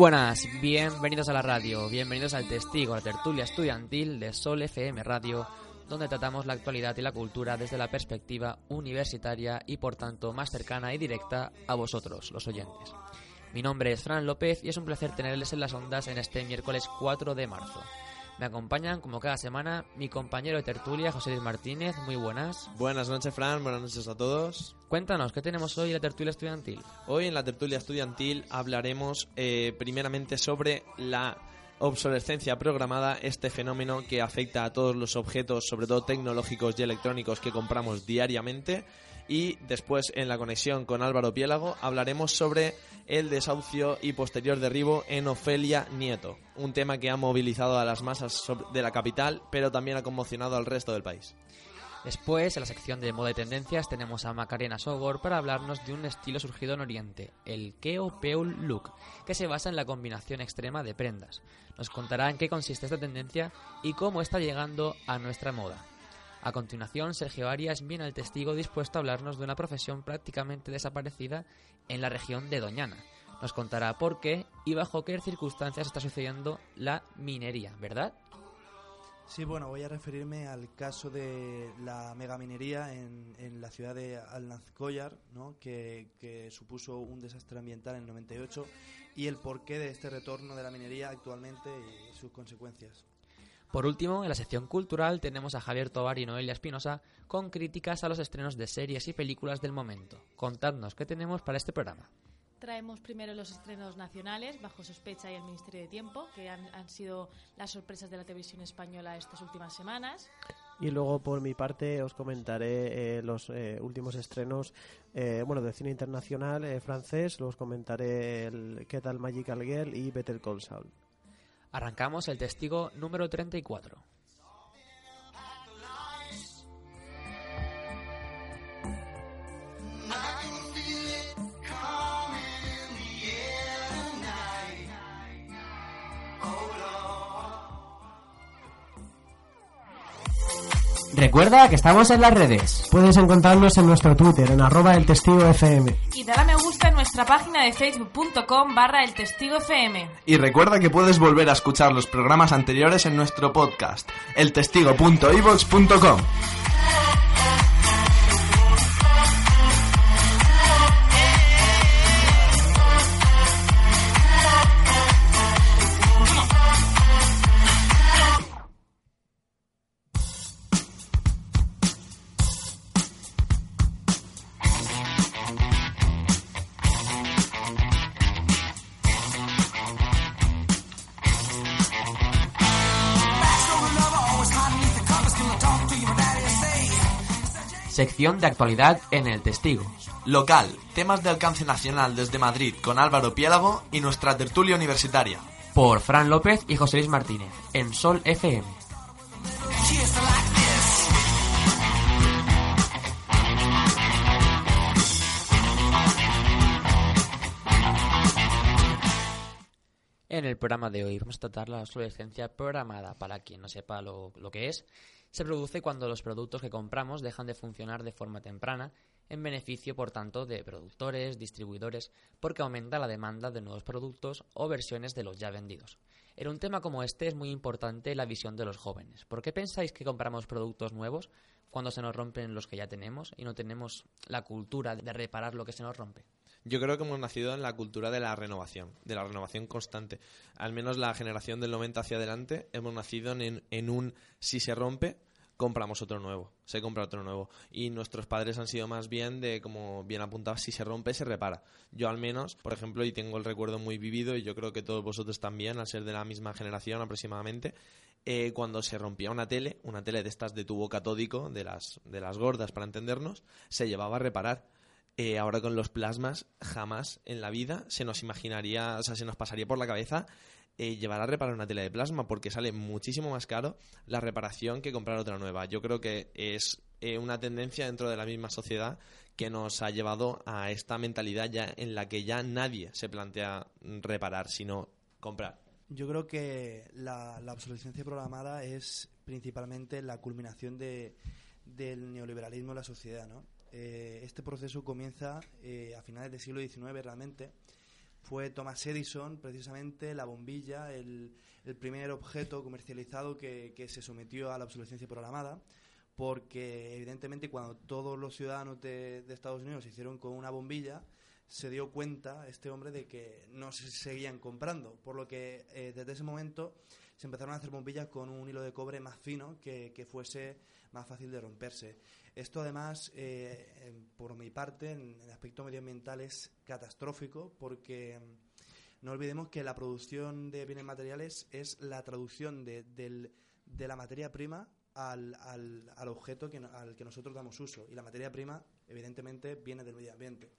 Buenas, bienvenidos a la radio, bienvenidos al Testigo, la tertulia estudiantil de Sol FM Radio, donde tratamos la actualidad y la cultura desde la perspectiva universitaria y por tanto más cercana y directa a vosotros, los oyentes. Mi nombre es Fran López y es un placer tenerles en las ondas en este miércoles 4 de marzo. Me acompañan, como cada semana, mi compañero de tertulia, José Luis Martínez. Muy buenas. Buenas noches, Fran. Buenas noches a todos. Cuéntanos, ¿qué tenemos hoy en la tertulia estudiantil? Hoy en la tertulia estudiantil hablaremos eh, primeramente sobre la obsolescencia programada, este fenómeno que afecta a todos los objetos, sobre todo tecnológicos y electrónicos que compramos diariamente. Y después, en la conexión con Álvaro Piélago, hablaremos sobre el desahucio y posterior derribo en Ofelia Nieto, un tema que ha movilizado a las masas de la capital, pero también ha conmocionado al resto del país. Después, en la sección de moda y tendencias, tenemos a Macarena Sogor para hablarnos de un estilo surgido en Oriente, el Keo Peul Look, que se basa en la combinación extrema de prendas. Nos contará en qué consiste esta tendencia y cómo está llegando a nuestra moda. A continuación, Sergio Arias viene al testigo dispuesto a hablarnos de una profesión prácticamente desaparecida en la región de Doñana. Nos contará por qué y bajo qué circunstancias está sucediendo la minería, ¿verdad? Sí, bueno, voy a referirme al caso de la megaminería en, en la ciudad de Alnazcoyar, ¿no? que, que supuso un desastre ambiental en el 98, y el porqué de este retorno de la minería actualmente y sus consecuencias. Por último, en la sección cultural tenemos a Javier Tobar y Noelia Espinosa con críticas a los estrenos de series y películas del momento. Contadnos qué tenemos para este programa. Traemos primero los estrenos nacionales, Bajo sospecha y El Ministerio de Tiempo, que han, han sido las sorpresas de la televisión española estas últimas semanas. Y luego, por mi parte, os comentaré eh, los eh, últimos estrenos eh, bueno, del cine internacional eh, francés. Luego os comentaré el ¿Qué tal Magical Girl? y Better Call Saul. Arrancamos el testigo número 34. Recuerda que estamos en las redes. Puedes encontrarnos en nuestro Twitter, en arroba el testigo FM. Y dale a me gusta en nuestra página de facebook.com barra el testigo FM. Y recuerda que puedes volver a escuchar los programas anteriores en nuestro podcast, eltestigo.ivox.com. Sección de actualidad en el testigo. Local, temas de alcance nacional desde Madrid con Álvaro Piélago y nuestra tertulia universitaria. Por Fran López y José Luis Martínez, en Sol FM. En el programa de hoy vamos a tratar la obsolescencia programada. Para quien no sepa lo, lo que es, se produce cuando los productos que compramos dejan de funcionar de forma temprana, en beneficio, por tanto, de productores, distribuidores, porque aumenta la demanda de nuevos productos o versiones de los ya vendidos. En un tema como este es muy importante la visión de los jóvenes. ¿Por qué pensáis que compramos productos nuevos cuando se nos rompen los que ya tenemos y no tenemos la cultura de reparar lo que se nos rompe? Yo creo que hemos nacido en la cultura de la renovación, de la renovación constante. Al menos la generación del 90 hacia adelante hemos nacido en, en un si se rompe, compramos otro nuevo, se compra otro nuevo. Y nuestros padres han sido más bien de, como bien apuntado, si se rompe, se repara. Yo al menos, por ejemplo, y tengo el recuerdo muy vivido, y yo creo que todos vosotros también, al ser de la misma generación aproximadamente, eh, cuando se rompía una tele, una tele de estas de tubo catódico, de las, de las gordas para entendernos, se llevaba a reparar. Eh, ahora con los plasmas, jamás en la vida se nos imaginaría, o sea, se nos pasaría por la cabeza eh, llevar a reparar una tela de plasma porque sale muchísimo más caro la reparación que comprar otra nueva. Yo creo que es eh, una tendencia dentro de la misma sociedad que nos ha llevado a esta mentalidad ya en la que ya nadie se plantea reparar, sino comprar. Yo creo que la, obsolescencia programada es principalmente la culminación de, del neoliberalismo en la sociedad. ¿no? Eh, este proceso comienza a finales del siglo XIX realmente. Fue Thomas Edison, precisamente la bombilla, el, primer objeto comercializado que, se sometió a la obsolescencia programada, porque evidentemente cuando todos los ciudadanos de, Estados Unidos se hicieron con una bombilla, se dio cuenta este hombre de que no se seguían comprando, por lo que eh, desde ese momento se empezaron a hacer bombillas con un hilo de cobre más fino que, que fuese más fácil de romperse. Esto además, eh, por mi parte, en el aspecto medioambiental es catastrófico porque mm, no olvidemos que la producción de bienes materiales es la traducción de, de la materia prima al, al, al objeto que, al que nosotros damos uso. Y la materia prima, evidentemente, viene del medio ambiente.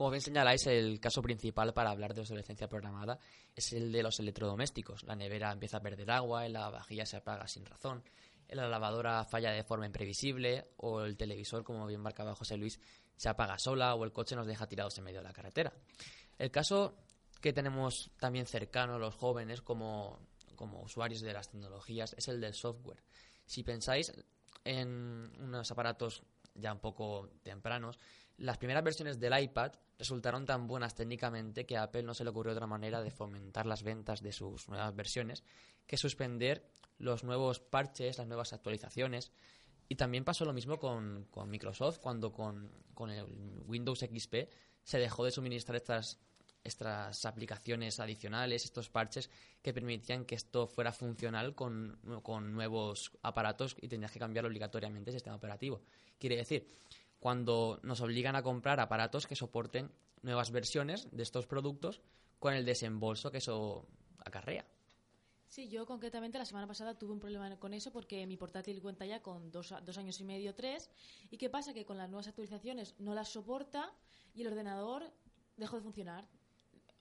Como bien señaláis, el caso principal para hablar de obsolescencia programada es el de los electrodomésticos. La nevera empieza a perder agua, la vajilla se apaga sin razón, la lavadora falla de forma imprevisible o el televisor, como bien marcaba José Luis, se apaga sola o el coche nos deja tirados en medio de la carretera. El caso que tenemos también cercano los jóvenes como, como usuarios de las tecnologías es el del software. Si pensáis en unos aparatos ya un poco tempranos, las primeras versiones del iPad resultaron tan buenas técnicamente que a Apple no se le ocurrió otra manera de fomentar las ventas de sus nuevas versiones que suspender los nuevos parches, las nuevas actualizaciones. Y también pasó lo mismo con, Microsoft, cuando con, con, el Windows XP se dejó de suministrar estas, estas aplicaciones adicionales, estos parches que permitían que esto fuera funcional con, con nuevos aparatos y tenías que cambiar obligatoriamente el sistema operativo. Quiere decir, cuando nos obligan a comprar aparatos que soporten nuevas versiones de estos productos con el desembolso que eso acarrea. Sí, yo concretamente la semana pasada tuve un problema con eso porque mi portátil cuenta ya con dos, dos, años y medio, tres. ¿Y qué pasa? Que con las nuevas actualizaciones no las soporta y el ordenador dejó de funcionar.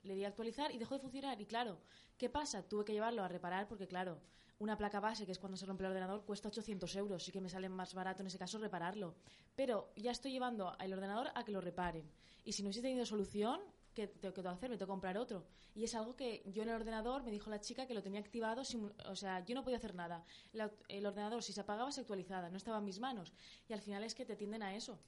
Le di a actualizar y dejó de funcionar. Y claro, ¿qué pasa? Tuve que llevarlo a reparar porque, claro, una placa base, que es cuando se rompe el ordenador, cuesta 800 euros. Sí que me sale más barato en ese caso repararlo. Pero ya estoy llevando al ordenador a que lo reparen. Y si no hubiese tenido solución, ¿qué tengo que hacer? Me tengo que comprar otro. Y es algo que yo en el ordenador me dijo la chica que lo tenía activado, o sea, yo no podía hacer nada. el ordenador, si se apagaba, se actualizaba, no estaba en mis manos. Y al final es que te tienden a eso.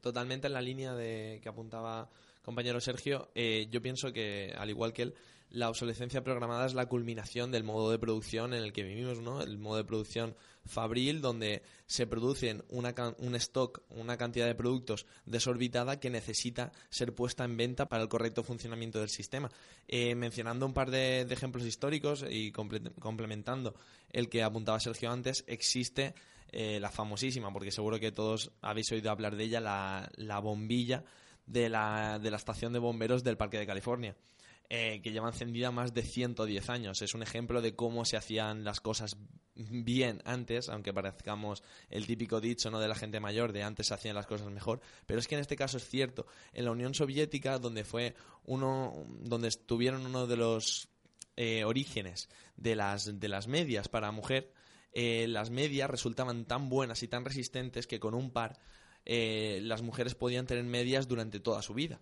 Totalmente en la línea de que apuntaba compañero Sergio, eh, yo pienso que, al igual que él, la obsolescencia programada es la culminación del modo de producción en el que vivimos, ¿no? El modo de producción fabril, donde se producen una, un stock, una cantidad de productos desorbitada que necesita ser puesta en venta para el correcto funcionamiento del sistema. Eh, mencionando un par de, ejemplos históricos y complementando el que apuntaba Sergio antes, existe eh, la famosísima, porque seguro que todos habéis oído hablar de ella, la, la bombilla de la, de la estación de bomberos del Parque de California. Eh, que lleva encendida más de 110 años. Es un ejemplo de cómo se hacían las cosas bien antes, aunque parezcamos el típico dicho ¿no? de la gente mayor de antes se hacían las cosas mejor, pero es que en este caso es cierto. En la Unión Soviética, donde fue uno, donde estuvieron uno de los eh, orígenes de las, de las medias para mujer, eh, las medias resultaban tan buenas y tan resistentes que con un par las mujeres podían tener medias durante toda su vida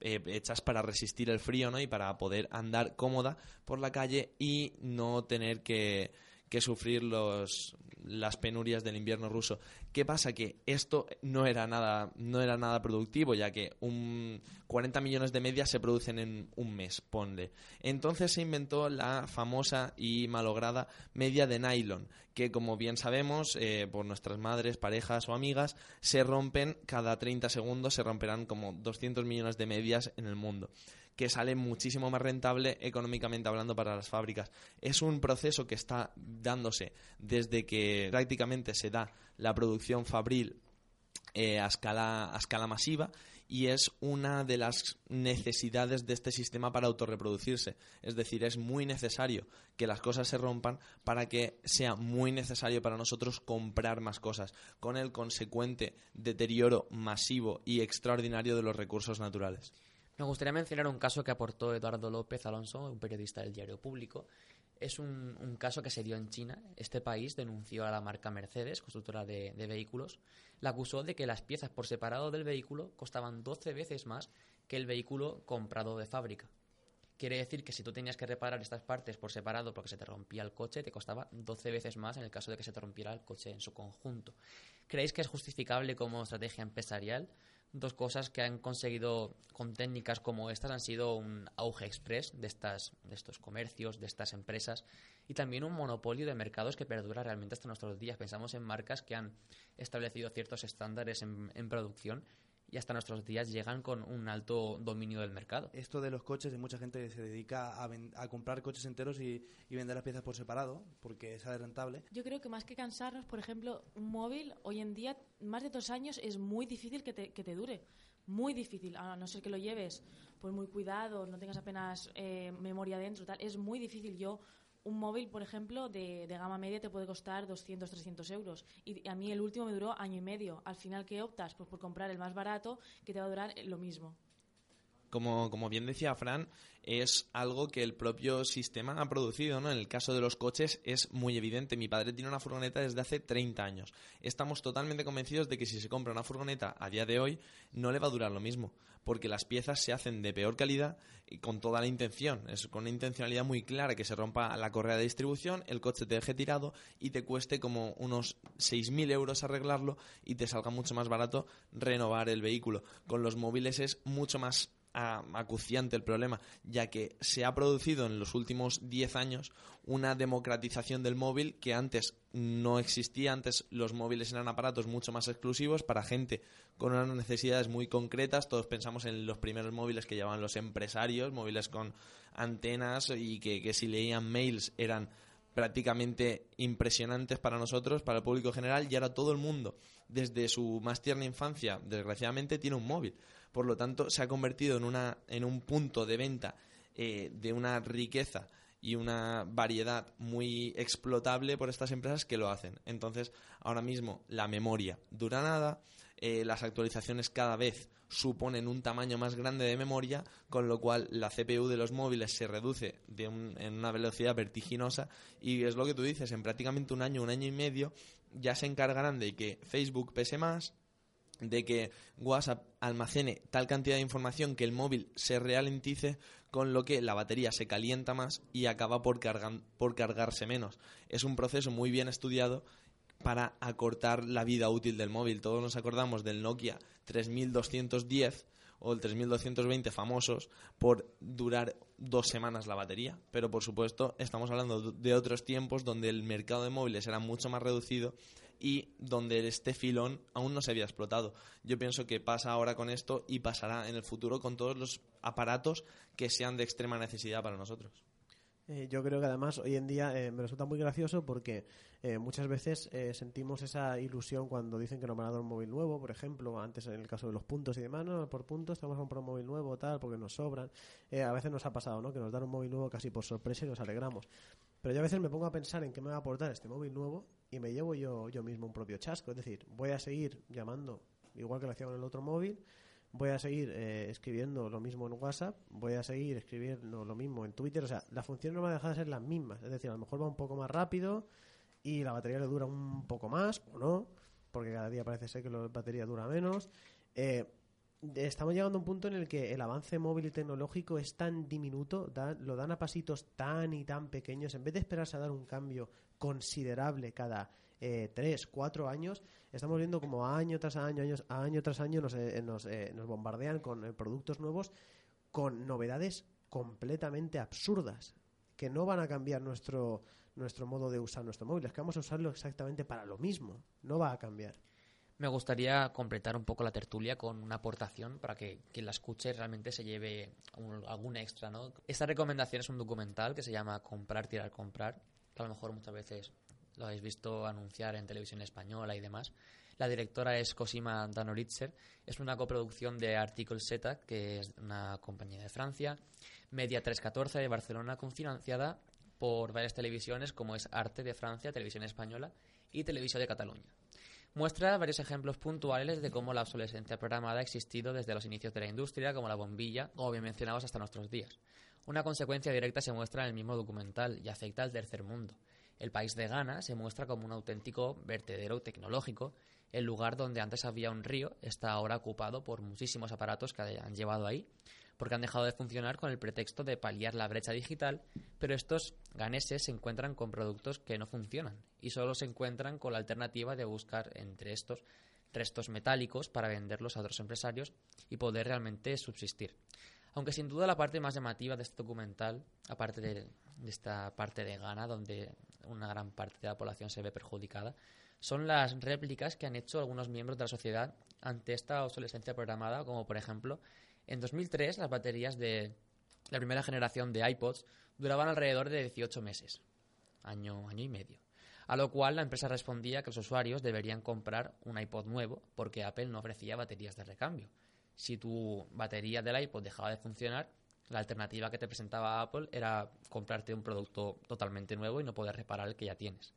eh, hechas para resistir el frío, ¿no? Y para poder andar cómoda por la calle y no tener que, que sufrir los, las penurias del invierno ruso. ¿Qué pasa? Que esto no era nada, no era nada productivo, ya que un 40 millones de medias se producen en un mes, ponle. Entonces se inventó la famosa y malograda media de nylon, que como bien sabemos, eh, por nuestras madres, parejas o amigas, se rompen cada 30 segundos, se romperán como 200 millones de medias en el mundo que sale muchísimo más rentable económicamente hablando para las fábricas. Es un proceso que está dándose desde que prácticamente se da la producción fabril eh, a, escala, a escala masiva y es una de las necesidades de este sistema para autorreproducirse. Es decir, es muy necesario que las cosas se rompan para que sea muy necesario para nosotros comprar más cosas, con el consecuente deterioro masivo y extraordinario de los recursos naturales. Me gustaría mencionar un caso que aportó Eduardo López Alonso, un periodista del diario Público. Es un, caso que se dio en China. Este país denunció a la marca Mercedes, constructora de, vehículos, la acusó de que las piezas por separado del vehículo costaban 12 veces más que el vehículo comprado de fábrica. Quiere decir que si tú tenías que reparar estas partes por separado porque se te rompía el coche, te costaba 12 veces más en el caso de que se te rompiera el coche en su conjunto. ¿Creéis que es justificable como estrategia empresarial? Dos cosas que han conseguido con técnicas como estas han sido un auge express de, estas, de estos comercios, de estas empresas y también un monopolio de mercados que perdura realmente hasta nuestros días. Pensamos en marcas que han establecido ciertos estándares en, en producción y hasta nuestros días llegan con un alto dominio del mercado. Esto de los coches, hay mucha gente que se dedica a, a comprar coches enteros y, y, vender las piezas por separado porque sale rentable. Yo creo que más que cansarnos, por ejemplo, un móvil hoy en día, más de dos años, es muy difícil que te, que te dure. Muy difícil, a no ser que lo lleves pues muy cuidado, no tengas apenas eh, memoria dentro, tal, es muy difícil. Yo un móvil, por ejemplo, de, gama media te puede costar 200, 300 euros. Y a mí el último me duró año y medio. Al final, ¿qué optas? Pues por comprar el más barato, que te va a durar lo mismo. Como, como, bien decía Fran, es algo que el propio sistema ha producido, ¿no? En el caso de los coches es muy evidente. Mi padre tiene una furgoneta desde hace 30 años. Estamos totalmente convencidos de que si se compra una furgoneta a día de hoy, no le va a durar lo mismo, porque las piezas se hacen de peor calidad y con toda la intención. Es con una intencionalidad muy clara que se rompa la correa de distribución, el coche te deje tirado y te cueste como unos 6.000 euros arreglarlo y te salga mucho más barato renovar el vehículo. Con los móviles es mucho más acuciante el problema, ya que se ha producido en los últimos 10 años una democratización del móvil que antes no existía, antes los móviles eran aparatos mucho más exclusivos para gente con unas necesidades muy concretas, todos pensamos en los primeros móviles que llevaban los empresarios, móviles con antenas y que, que si leían mails eran prácticamente impresionantes para nosotros, para el público general, y ahora todo el mundo, desde su más tierna infancia, desgraciadamente, tiene un móvil. Por lo tanto, se ha convertido en, una, en un punto de venta eh, de una riqueza y una variedad muy explotable por estas empresas que lo hacen. Entonces, ahora mismo la memoria dura nada, eh, las actualizaciones cada vez suponen un tamaño más grande de memoria, con lo cual la CPU de los móviles se reduce de en una velocidad vertiginosa y es lo que tú dices, en prácticamente un año, un año y medio ya se encargarán de que Facebook pese más, de que WhatsApp almacene tal cantidad de información que el móvil se ralentice, con lo que la batería se calienta más y acaba por, por cargarse menos. Es un proceso muy bien estudiado para acortar la vida útil del móvil. Todos nos acordamos del Nokia 3210 o el 3220 famosos por durar dos semanas la batería. Pero por supuesto estamos hablando de otros tiempos donde el mercado de móviles era mucho más reducido y donde este filón aún no se había explotado. Yo pienso que pasa ahora con esto y pasará en el futuro con todos los aparatos que sean de extrema necesidad para nosotros. Eh, yo creo que además hoy en día eh, me resulta muy gracioso porque eh, muchas veces sentimos esa ilusión cuando dicen que nos van a dar un móvil nuevo, por ejemplo, antes en el caso de los puntos y demás, no, por puntos tenemos que comprar un móvil nuevo, tal, porque nos sobran. a veces nos ha pasado, ¿no? Que nos dan un móvil nuevo casi por sorpresa y nos alegramos. Pero yo a veces me pongo a pensar en qué me va a aportar este móvil nuevo y me llevo yo, yo mismo un propio chasco. Es decir, voy a seguir llamando igual que lo hacía con el otro móvil voy a seguir eh, escribiendo lo mismo en WhatsApp, voy a seguir escribiendo lo mismo en Twitter, o sea, las funciones no van a dejar de ser las mismas, es decir, a lo mejor va un poco más rápido y la batería le dura un poco más o no, porque cada día parece ser que la batería dura menos. Eh, estamos llegando a un punto en el que el avance móvil y tecnológico es tan diminuto, da- lo dan a pasitos tan y tan pequeños, en vez de esperarse a dar un cambio considerable cada eh, tres, cuatro años, estamos viendo como año tras año, años, año tras año nos, eh, nos, eh, nos bombardean con eh, productos nuevos con novedades completamente absurdas que no van a cambiar nuestro nuestro modo de usar nuestro móvil, es que vamos a usarlo exactamente para lo mismo, no va a cambiar. Me gustaría completar un poco la tertulia con una aportación para que quien la escuche realmente se lleve algún extra. Esta recomendación es un documental que se llama Comprar, tirar, comprar, que a lo mejor muchas veces lo habéis visto anunciar en televisión española y demás. La directora es Cosima Danoritzer. Es una coproducción de Article Z, que es una compañía de Francia, Media 314 de Barcelona, confinanciada por varias televisiones como es Arte de Francia, Televisión Española y Televisión de Cataluña. Muestra varios ejemplos puntuales de cómo la obsolescencia programada ha existido desde los inicios de la industria, como la bombilla, como bien mencionados, hasta nuestros días. Una consecuencia directa se muestra en el mismo documental y afecta al tercer mundo. El país de Ghana se muestra como un auténtico vertedero tecnológico. El lugar donde antes había un río está ahora ocupado por muchísimos aparatos que han llevado ahí, porque han dejado de funcionar con el pretexto de paliar la brecha digital, pero estos ganeses se encuentran con productos que no funcionan y solo se encuentran con la alternativa de buscar entre estos restos metálicos para venderlos a otros empresarios y poder realmente subsistir. Aunque sin duda la parte más llamativa de este documental, aparte de, de esta parte de Ghana, donde una gran parte de la población se ve perjudicada, son las réplicas que han hecho algunos miembros de la sociedad ante esta obsolescencia programada, como por ejemplo, en 2003 las baterías de la primera generación de iPods duraban alrededor de 18 meses, año, año y medio. A lo cual la empresa respondía que los usuarios deberían comprar un iPod nuevo porque Apple no ofrecía baterías de recambio. Si tu batería del iPod dejaba de funcionar, la alternativa que te presentaba Apple era comprarte un producto totalmente nuevo y no poder reparar el que ya tienes.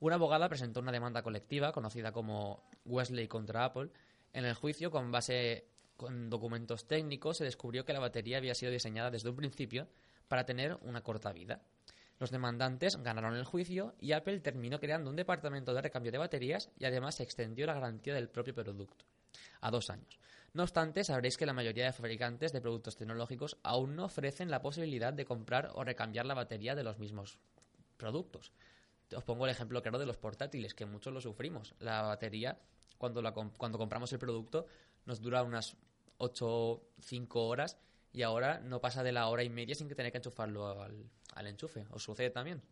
Una abogada presentó una demanda colectiva conocida como Wesley contra Apple. En el juicio, con base con documentos técnicos, se descubrió que la batería había sido diseñada desde un principio para tener una corta vida. Los demandantes ganaron el juicio y Apple terminó creando un departamento de recambio de baterías y además se extendió la garantía del propio producto a dos años. No obstante, sabréis que la mayoría de fabricantes de productos tecnológicos aún no ofrecen la posibilidad de comprar o recambiar la batería de los mismos productos. Os pongo el ejemplo claro de los portátiles, que muchos lo sufrimos. La batería, cuando, cuando compramos el producto, nos dura unas 8 5 horas y ahora no pasa de la hora y media sin que tener que enchufarlo al, enchufe. ¿Os sucede también?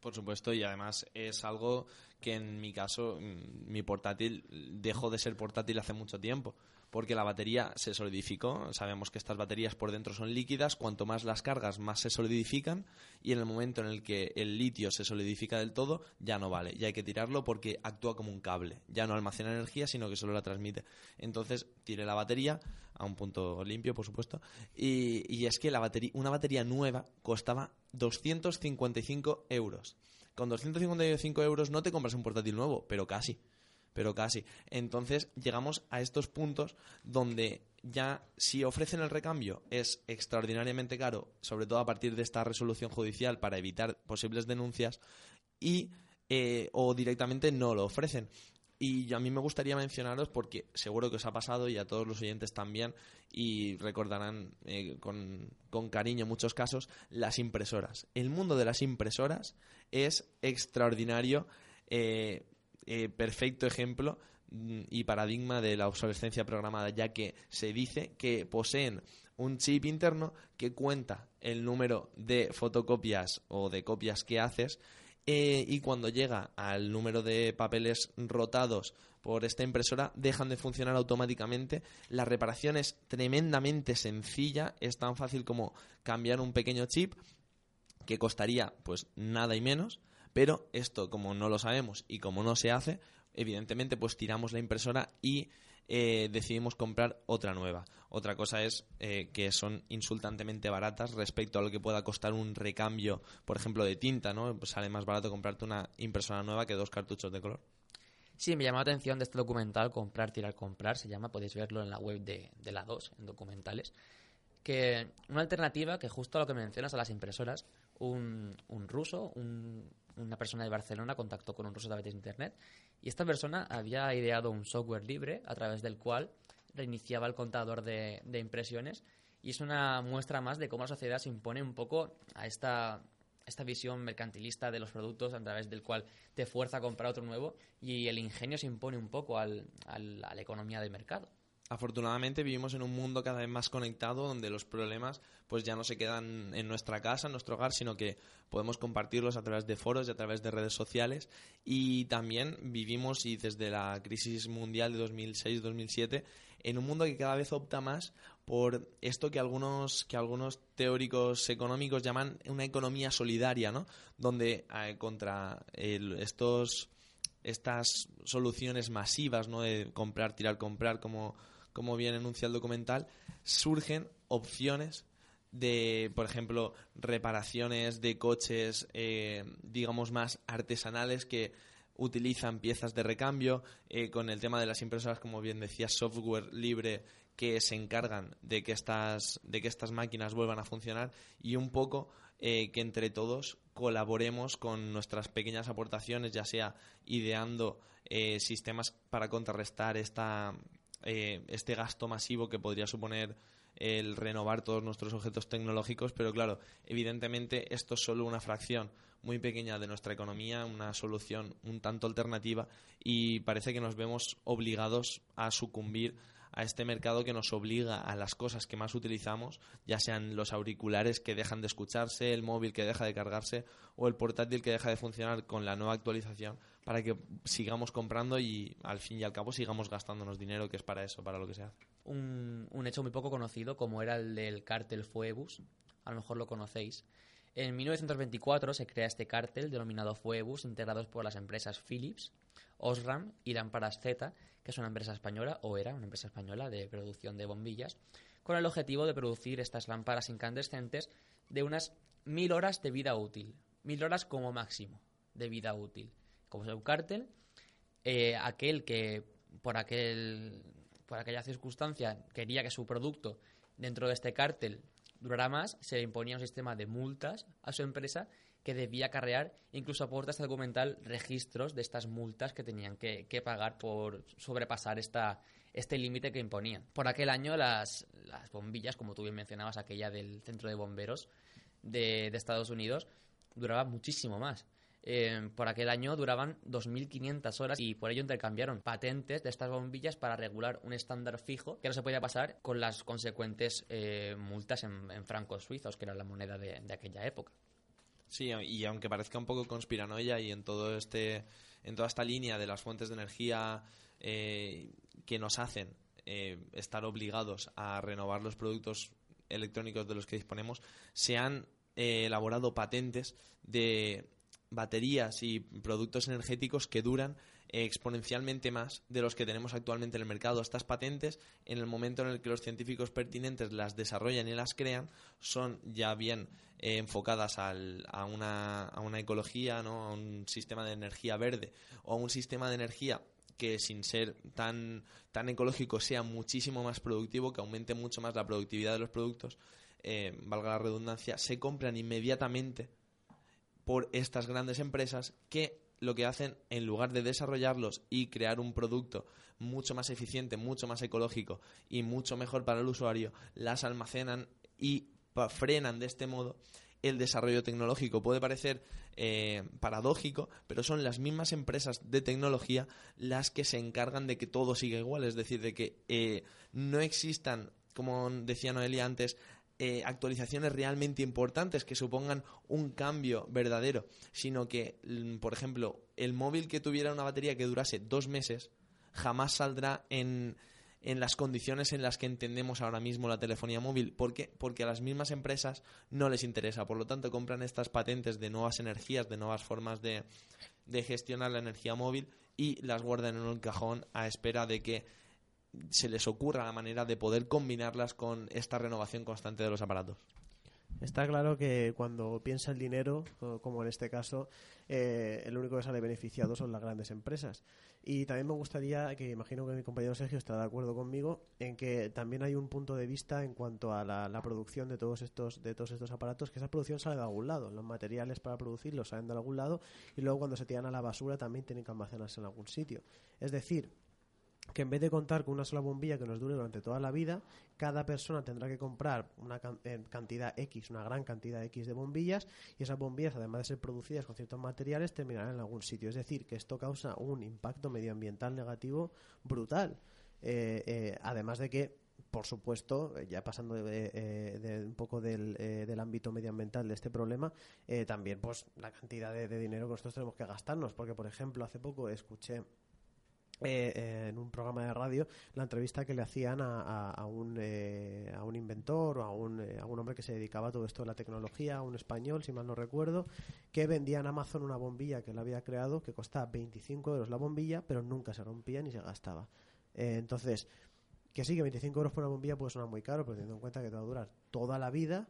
Por supuesto, y además es algo que en mi caso, mm, mi portátil dejó de ser portátil hace mucho tiempo, porque la batería se solidificó. Sabemos que estas baterías por dentro son líquidas, cuanto más las cargas, más se solidifican, y en el momento en el que el litio se solidifica del todo, ya no vale, ya hay que tirarlo porque actúa como un cable, ya no almacena energía, sino que solo la transmite. Entonces, tiré la batería a un punto limpio, por supuesto, y, y es que la batería, una batería nueva costaba 255 euros. Con 255 euros no te compras un portátil nuevo, pero casi. Pero casi. Entonces llegamos a estos puntos donde ya si ofrecen el recambio es extraordinariamente caro, sobre todo a partir de esta resolución judicial para evitar posibles denuncias, y eh, o directamente no lo ofrecen. Y a mí me gustaría mencionaros porque seguro que os ha pasado y a todos los oyentes también y recordarán eh, con, con cariño muchos casos las impresoras. El mundo de las impresoras es extraordinario, eh, eh, perfecto ejemplo mm, y paradigma de la obsolescencia programada, ya que se dice que poseen un chip interno que cuenta el número de fotocopias o de copias que haces eh, y cuando llega al número de papeles rotados por esta impresora dejan de funcionar automáticamente. La reparación es tremendamente sencilla, es tan fácil como cambiar un pequeño chip que costaría pues nada y menos, pero esto como no lo sabemos y como no se hace, evidentemente pues tiramos la impresora y eh, decidimos comprar otra nueva. Otra cosa es eh, que son insultantemente baratas respecto a lo que pueda costar un recambio, por ejemplo, de tinta, ¿no? Pues sale más barato comprarte una impresora nueva que dos cartuchos de color. Sí, me llamó la atención de este documental, Comprar, Tirar, Comprar, se llama, podéis verlo en la web de, de la 2, en documentales, que una alternativa que justo a lo que mencionas a las impresoras, un, un ruso, un- una persona de Barcelona contactó con un ruso a través de internet y esta persona había ideado un software libre a través del cual reiniciaba el contador de, de impresiones y es una muestra más de cómo la sociedad se impone un poco a esta esta visión mercantilista de los productos a través del cual te fuerza a comprar otro nuevo y el ingenio se impone un poco al, a la economía del mercado. Afortunadamente vivimos en un mundo cada vez más conectado donde los problemas pues ya no se quedan en nuestra casa, en nuestro hogar, sino que podemos compartirlos a través de foros y a través de redes sociales y también vivimos y desde la crisis mundial de 2006-2007 en un mundo que cada vez opta más por esto que algunos que algunos teóricos económicos llaman una economía solidaria, ¿no? Donde eh, contra el- estos estas soluciones masivas, ¿no? De comprar, tirar, comprar, como, como bien enuncia el documental, surgen opciones de, por ejemplo, reparaciones de coches, eh, digamos, más artesanales que utilizan piezas de recambio, eh, con el tema de las impresoras, como bien decía, software libre que se encargan de que estas, de que estas máquinas vuelvan a funcionar y un poco eh, que entre todos colaboremos con nuestras pequeñas aportaciones, ya sea ideando eh, sistemas para contrarrestar esta, eh, este gasto masivo que podría suponer el renovar todos nuestros objetos tecnológicos, pero claro, evidentemente esto es solo una fracción muy pequeña de nuestra economía, una solución un tanto alternativa y parece que nos vemos obligados a sucumbir a este mercado que nos obliga a las cosas que más utilizamos, ya sean los auriculares que dejan de escucharse, el móvil que deja de cargarse o el portátil que deja de funcionar con la nueva actualización para que sigamos comprando y al fin y al cabo sigamos gastándonos dinero que es para eso, para lo que se hace. un, un hecho muy poco conocido como era el del cártel Fuebus. A lo mejor lo conocéis. En 1924 se crea este cártel denominado Fuebus, integrados por las empresas Philips, Osram y Lámparas Z, que es una empresa española, o era una empresa española de producción de bombillas, con el objetivo de producir estas lámparas incandescentes de unas mil horas de vida útil. Mil horas como máximo de vida útil. Como es un cártel, eh, aquel que por aquel por aquella circunstancia quería que su producto dentro de este cártel durara más, se le imponía un sistema de multas a su empresa que debía acarrear, incluso aporta este documental registros de estas multas que tenían que, que pagar por sobrepasar esta, este límite que imponían. Por aquel año las, las bombillas, como tú bien mencionabas, aquella del centro de bomberos de, de Estados Unidos, duraba muchísimo más. Eh, por aquel año duraban 2.500 horas y por ello intercambiaron patentes de estas bombillas para regular un estándar fijo que no se podía pasar con las consecuentes eh, multas en, en francos suizos, que era la moneda de, aquella época. Sí, y aunque parezca un poco conspiranoia y en todo este, en toda esta línea de las fuentes de energía eh, que nos hacen eh, estar obligados a renovar los productos electrónicos de los que disponemos, se han elaborado patentes de baterías y productos energéticos que duran exponencialmente más de los que tenemos actualmente en el mercado. Estas patentes, en el momento en el que los científicos pertinentes las desarrollan y las crean, son ya bien eh, enfocadas al- a, una, a una ecología, ¿no? a un sistema de energía verde o a un sistema de energía que sin ser tan, tan ecológico sea muchísimo más productivo, que aumente mucho más la productividad de los productos, eh, valga la redundancia, se compran inmediatamente por estas grandes empresas que lo que hacen, en lugar de desarrollarlos y crear un producto mucho más eficiente, mucho más ecológico y mucho mejor para el usuario, las almacenan y frenan de este modo el desarrollo tecnológico. Puede parecer eh, paradójico, pero son las mismas empresas de tecnología las que se encargan de que todo siga igual, es decir, de que eh, no existan, como decía Noelia antes, eh, actualizaciones realmente importantes que supongan un cambio verdadero, sino que, mm, por ejemplo, el móvil que tuviera una batería que durase dos meses jamás saldrá en, en las condiciones en las que entendemos ahora mismo la telefonía móvil. ¿Por qué? Porque a las mismas empresas no les interesa. Por lo tanto, compran estas patentes de nuevas energías, de nuevas formas de, de gestionar la energía móvil y las guardan en un cajón a espera de que se les ocurra la manera de poder combinarlas con esta renovación constante de los aparatos. Está claro que cuando piensa el dinero, como en este caso, eh, el único que sale beneficiado son las grandes empresas. Y también me gustaría, que imagino que mi compañero Sergio estará de acuerdo conmigo, en que también hay un punto de vista en cuanto a la, la producción de todos estos de todos estos aparatos, que esa producción sale de algún lado. Los materiales para producirlos salen de algún lado y luego cuando se tiran a la basura también tienen que almacenarse en algún sitio. Es decir, que en vez de contar con una sola bombilla que nos dure durante toda la vida, cada persona tendrá que comprar una eh, cantidad X, una gran cantidad X de bombillas, y esas bombillas, además de ser producidas con ciertos materiales, terminarán en algún sitio. Es decir, que esto causa un impacto medioambiental negativo brutal. Eh, eh, además de que por supuesto, ya pasando un poco del, ámbito medioambiental de este problema, también pues la cantidad de, dinero que nosotros tenemos que gastarnos, porque por ejemplo hace poco escuché eh, eh, en un programa de radio la entrevista que le hacían a, a, un, eh, a un inventor o a un, a un, hombre que se dedicaba a todo esto de la tecnología, un español, si mal no recuerdo, que vendía en Amazon una bombilla que él había creado que costaba 25 euros la bombilla, pero nunca se rompía ni se gastaba. entonces, que sí, que 25 euros por una bombilla puede sonar muy caro, pero teniendo en cuenta que te va a durar toda la vida,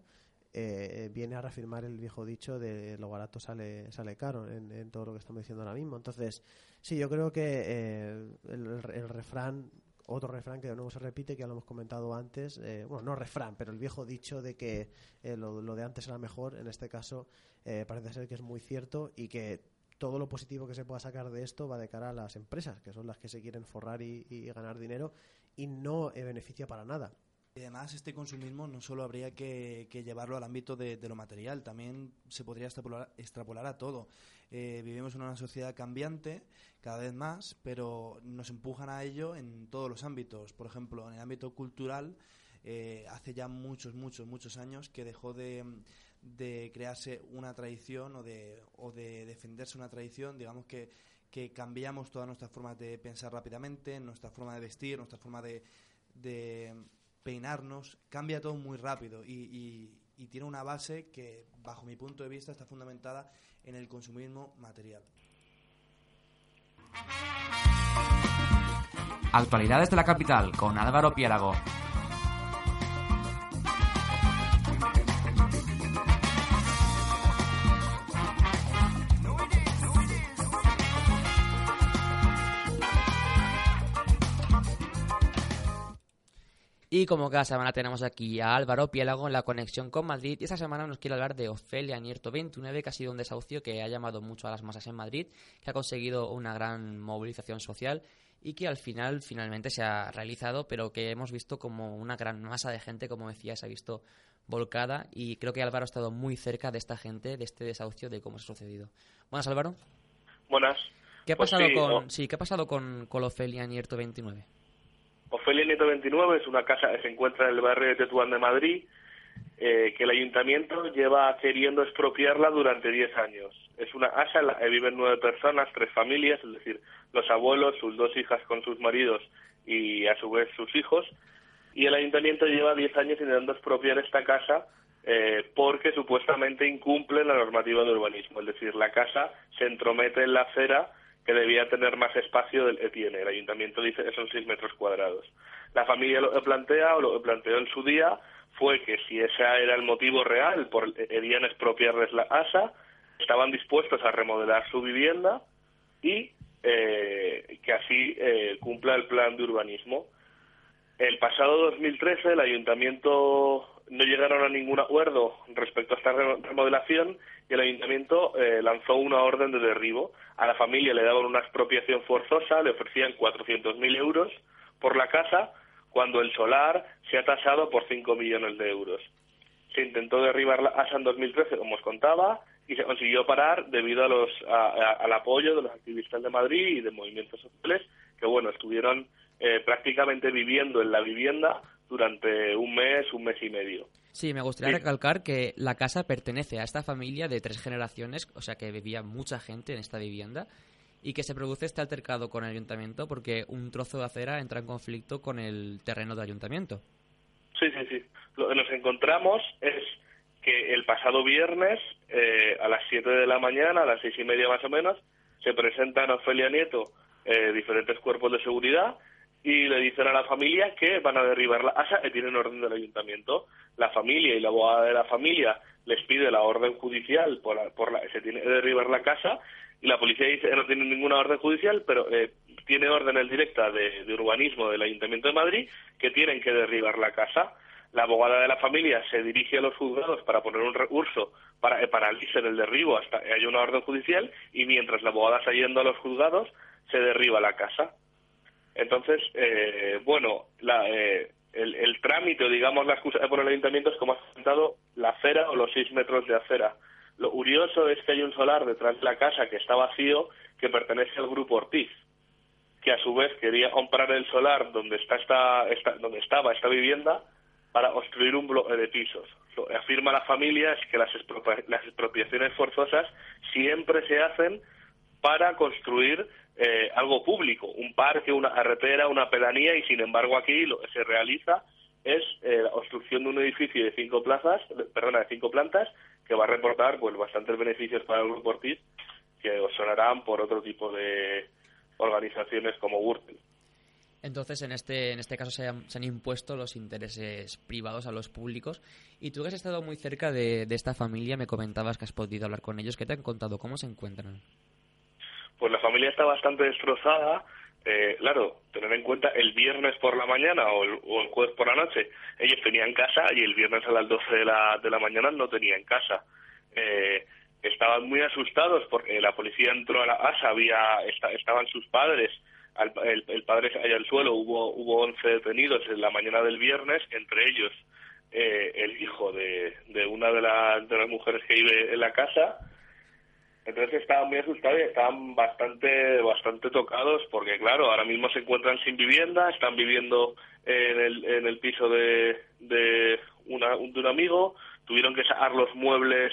eh, viene a reafirmar el viejo dicho de lo barato sale, sale caro en, todo lo que estamos diciendo ahora mismo. Entonces, sí, yo creo que eh, el, refrán, otro refrán que de nuevo se repite, que ya lo hemos comentado antes, eh, bueno, no refrán, pero el viejo dicho de que lo, lo, de antes era mejor, en este caso parece ser que es muy cierto y que todo lo positivo que se pueda sacar de esto va de cara a las empresas, que son las que se quieren forrar y ganar dinero y no beneficia para nada. Y además, este consumismo no solo habría que, llevarlo al ámbito de, lo material, también se podría extrapolar, a todo. Eh, vivimos en una sociedad cambiante cada vez más, pero nos empujan a ello en todos los ámbitos. Por ejemplo, en el ámbito cultural, eh, hace ya muchos, muchos, muchos años que dejó de, crearse una tradición o de, defenderse una tradición, digamos que cambiamos todas nuestras formas de pensar rápidamente, nuestra forma de vestir, nuestra forma de peinarnos, cambia todo muy rápido y, tiene una base que, bajo mi punto de vista, está fundamentada en el consumismo material. Actualidades de la capital con Álvaro Piélago. Y como cada semana tenemos aquí a Álvaro Piélago en la conexión con Madrid y esta semana nos quiere hablar de Ofelia Nierto 29, que ha sido un desahucio que ha llamado mucho a las masas en Madrid, que ha conseguido una gran movilización social y que al final finalmente se ha realizado, pero que hemos visto como una gran masa de gente, como decía, se ha visto volcada y creo que Álvaro ha estado muy cerca de esta gente, de este desahucio, de cómo se ha sucedido. Buenas, Álvaro. Buenas. ¿Qué ha pues pasado con, sí, ¿qué ha pasado con, con Ofelia Nierto 29? Ofelia Nieto 29 es una casa que se encuentra en el barrio de Tetuán de Madrid, eh, que el ayuntamiento lleva queriendo expropiarla durante 10 años. Es una casa en la que viven nueve personas, tres familias, es decir, los abuelos, sus dos hijas con sus maridos y a su vez sus hijos. Y el ayuntamiento lleva 10 años intentando expropiar esta casa eh, porque supuestamente incumple la normativa de urbanismo. Es decir, la casa se entromete en la acera que debía tener más espacio del que tiene. El ayuntamiento dice que son seis metros cuadrados. La familia lo plantea, o lo planteó en su día, fue que si ese era el motivo real, por querían expropiarles la casa, estaban dispuestos a remodelar su vivienda y eh, que así eh, cumpla el plan de urbanismo. El pasado 2013 el ayuntamiento no llegaron a ningún acuerdo respecto a esta remodelación y el ayuntamiento eh, lanzó una orden de derribo. A la familia le daban una expropiación forzosa, le ofrecían 400.000 euros por la casa, cuando el solar se ha tasado por 5 millones de euros. Se intentó derribar la casa en 2013, como os contaba, y se consiguió parar debido a los, al apoyo de los activistas de Madrid y de movimientos sociales que, bueno, estuvieron eh, prácticamente viviendo en la vivienda durante un mes, un mes y medio. Sí, me gustaría recalcar que la casa pertenece a esta familia de tres generaciones, o sea que vivía mucha gente en esta vivienda y que se produce este altercado con el ayuntamiento porque un trozo de acera entra en conflicto con el terreno del ayuntamiento. Sí, sí, sí. Lo que nos encontramos es que el pasado viernes, eh, a las 7 de la mañana, a las seis y media más o menos, se presentan a Ofelia Nieto eh, diferentes cuerpos de seguridad y le dicen a la familia que van a derribar la casa que tienen orden del ayuntamiento. La familia y la abogada de la familia les pide la orden judicial por la, por la se tiene que derribar la casa y la policía dice que no tiene ninguna orden judicial, pero eh, tiene órdenes directas de, de, urbanismo del Ayuntamiento de Madrid que tienen que derribar la casa. La abogada de la familia se dirige a los juzgados para poner un recurso para que paralicen el derribo hasta que haya una orden judicial y mientras la abogada está yendo a los juzgados se derriba la casa Entonces, eh, bueno, la, eh, el, el, trámite, digamos, la excusa por el ayuntamiento es como ha comentado, la acera o los seis metros de acera. Lo curioso es que hay un solar detrás de la casa que está vacío que pertenece al grupo Ortiz, que a su vez quería comprar el solar donde está, esta, donde estaba esta vivienda para construir un bloque de pisos. Lo que afirma la familia es que las, las expropiaciones forzosas siempre se hacen para construir eh, algo público, un parque, una carretera, una pedanía, y sin embargo aquí lo que se realiza es eh, la construcción de un edificio de cinco plazas, perdona, de cinco plantas, que va a reportar pues bastantes beneficios para el grupo Ortiz, que os sonarán por otro tipo de organizaciones como Wurtel. Entonces, en este, en este caso se han, se han, impuesto los intereses privados a los públicos. Y tú que has estado muy cerca de, de, esta familia, me comentabas que has podido hablar con ellos. ¿Qué te han contado? ¿Cómo se encuentran? Pues la familia está bastante destrozada. Eh, claro, tener en cuenta el viernes por la mañana o el, o el, jueves por la noche, ellos tenían casa y el viernes a las 12 de la, de la mañana no tenían casa. Eh, estaban muy asustados porque la policía entró a la casa, había, estaban sus padres, el, el, padre allá al suelo, hubo, hubo 11 detenidos en la mañana del viernes, entre ellos eh, el hijo de, de una de, la, de las mujeres que vive en la casa. Entonces estaban muy asustados y estaban bastante, bastante tocados porque, claro, ahora mismo se encuentran sin vivienda, están viviendo en el, en el piso de, de, una, de un amigo, tuvieron que sacar los muebles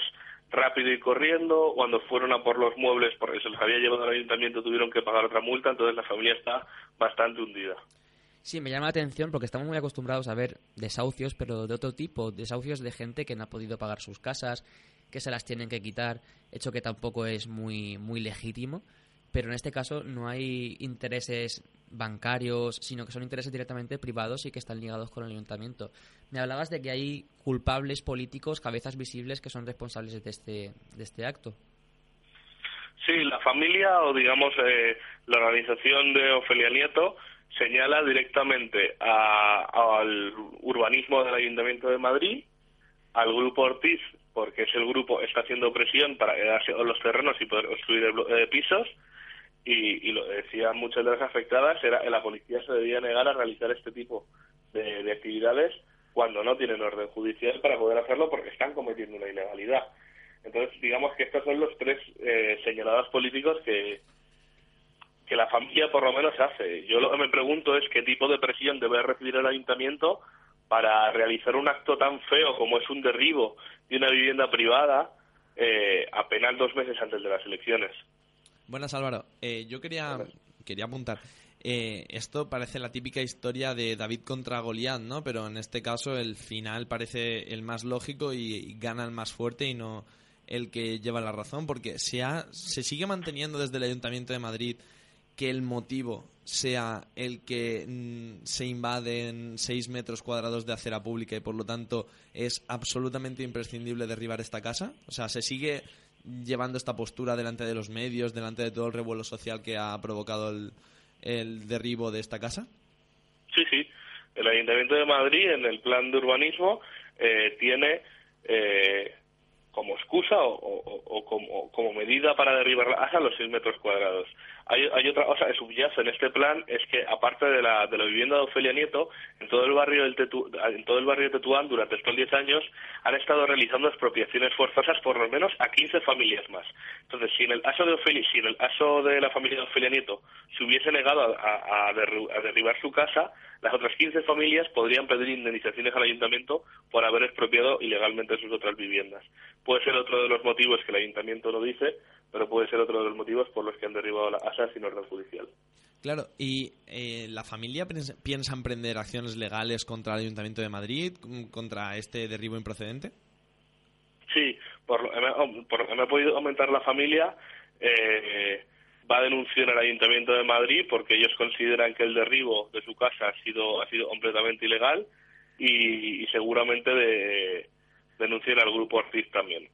rápido y corriendo. Cuando fueron a por los muebles, porque se los había llevado al ayuntamiento, tuvieron que pagar otra multa, entonces la familia está bastante hundida. Sí, me llama la atención porque estamos muy acostumbrados a ver desahucios, pero de otro tipo, desahucios de gente que no ha podido pagar sus casas, que se las tienen que quitar, hecho que tampoco es muy, muy legítimo. Pero en este caso no hay intereses bancarios, sino que son intereses directamente privados y que están ligados con el ayuntamiento. Me hablabas de que hay culpables políticos, cabezas visibles, que son responsables de este, de este acto. Sí, la familia o digamos eh, la organización de Ofelia Nieto señala directamente al urbanismo del Ayuntamiento de Madrid, al Grupo Ortiz, porque es el grupo está haciendo presión para quedarse los terrenos y poder construir eh, pisos, y, y, lo decían muchas de las afectadas, era la policía se debía negar a realizar este tipo de, de actividades cuando no tienen orden judicial para poder hacerlo porque están cometiendo una ilegalidad. Entonces, digamos que estos son los tres eh, señalados políticos que, que la familia por lo menos hace. Yo lo que me pregunto es qué tipo de presión debe recibir el ayuntamiento para realizar un acto tan feo como es un derribo de una vivienda privada eh, apenas dos meses antes de las elecciones. Buenas, Álvaro. Eh, yo quería, quería apuntar. Eh, esto parece la típica historia de David contra Goliat, ¿no? Pero en este caso el final parece el más lógico y, y, gana el más fuerte y no el que lleva la razón, porque se, ha, se sigue manteniendo desde el Ayuntamiento de Madrid que el motivo sea el que mm, se invaden seis metros cuadrados de acera pública y por lo tanto es absolutamente imprescindible derribar esta casa. O sea, se sigue llevando esta postura delante de los medios, delante de todo el revuelo social que ha provocado el, derribo de esta casa? Sí, sí. El Ayuntamiento de Madrid, en el plan de urbanismo, eh, tiene eh, como excusa o, como, medida para derribar la casa los seis metros cuadrados. Hay, hay, otra cosa que subyace en este plan es que aparte de la, de la vivienda de Ofelia Nieto, en todo el barrio del Tetu, en todo el barrio de Tetuán durante estos 10 años han estado realizando expropiaciones forzosas por lo menos a 15 familias más. Entonces, si en el caso de Ofelia, si en el caso de la familia de Ofelia Nieto se hubiese negado a, a, a, derribar su casa, las otras 15 familias podrían pedir indemnizaciones al ayuntamiento por haber expropiado ilegalmente sus otras viviendas. Puede ser otro de los motivos que el ayuntamiento no dice, pero puede ser otro de los motivos por los que han derribado la casa sin orden judicial. Claro, ¿y eh, la familia piensa emprender acciones legales contra el Ayuntamiento de Madrid, contra este derribo improcedente? Sí, por lo, por lo que me ha podido aumentar la familia, eh, va a denunciar al Ayuntamiento de Madrid porque ellos consideran que el derribo de su casa ha sido, ha sido completamente ilegal y, y seguramente de, denunciar al Grupo Ortiz también.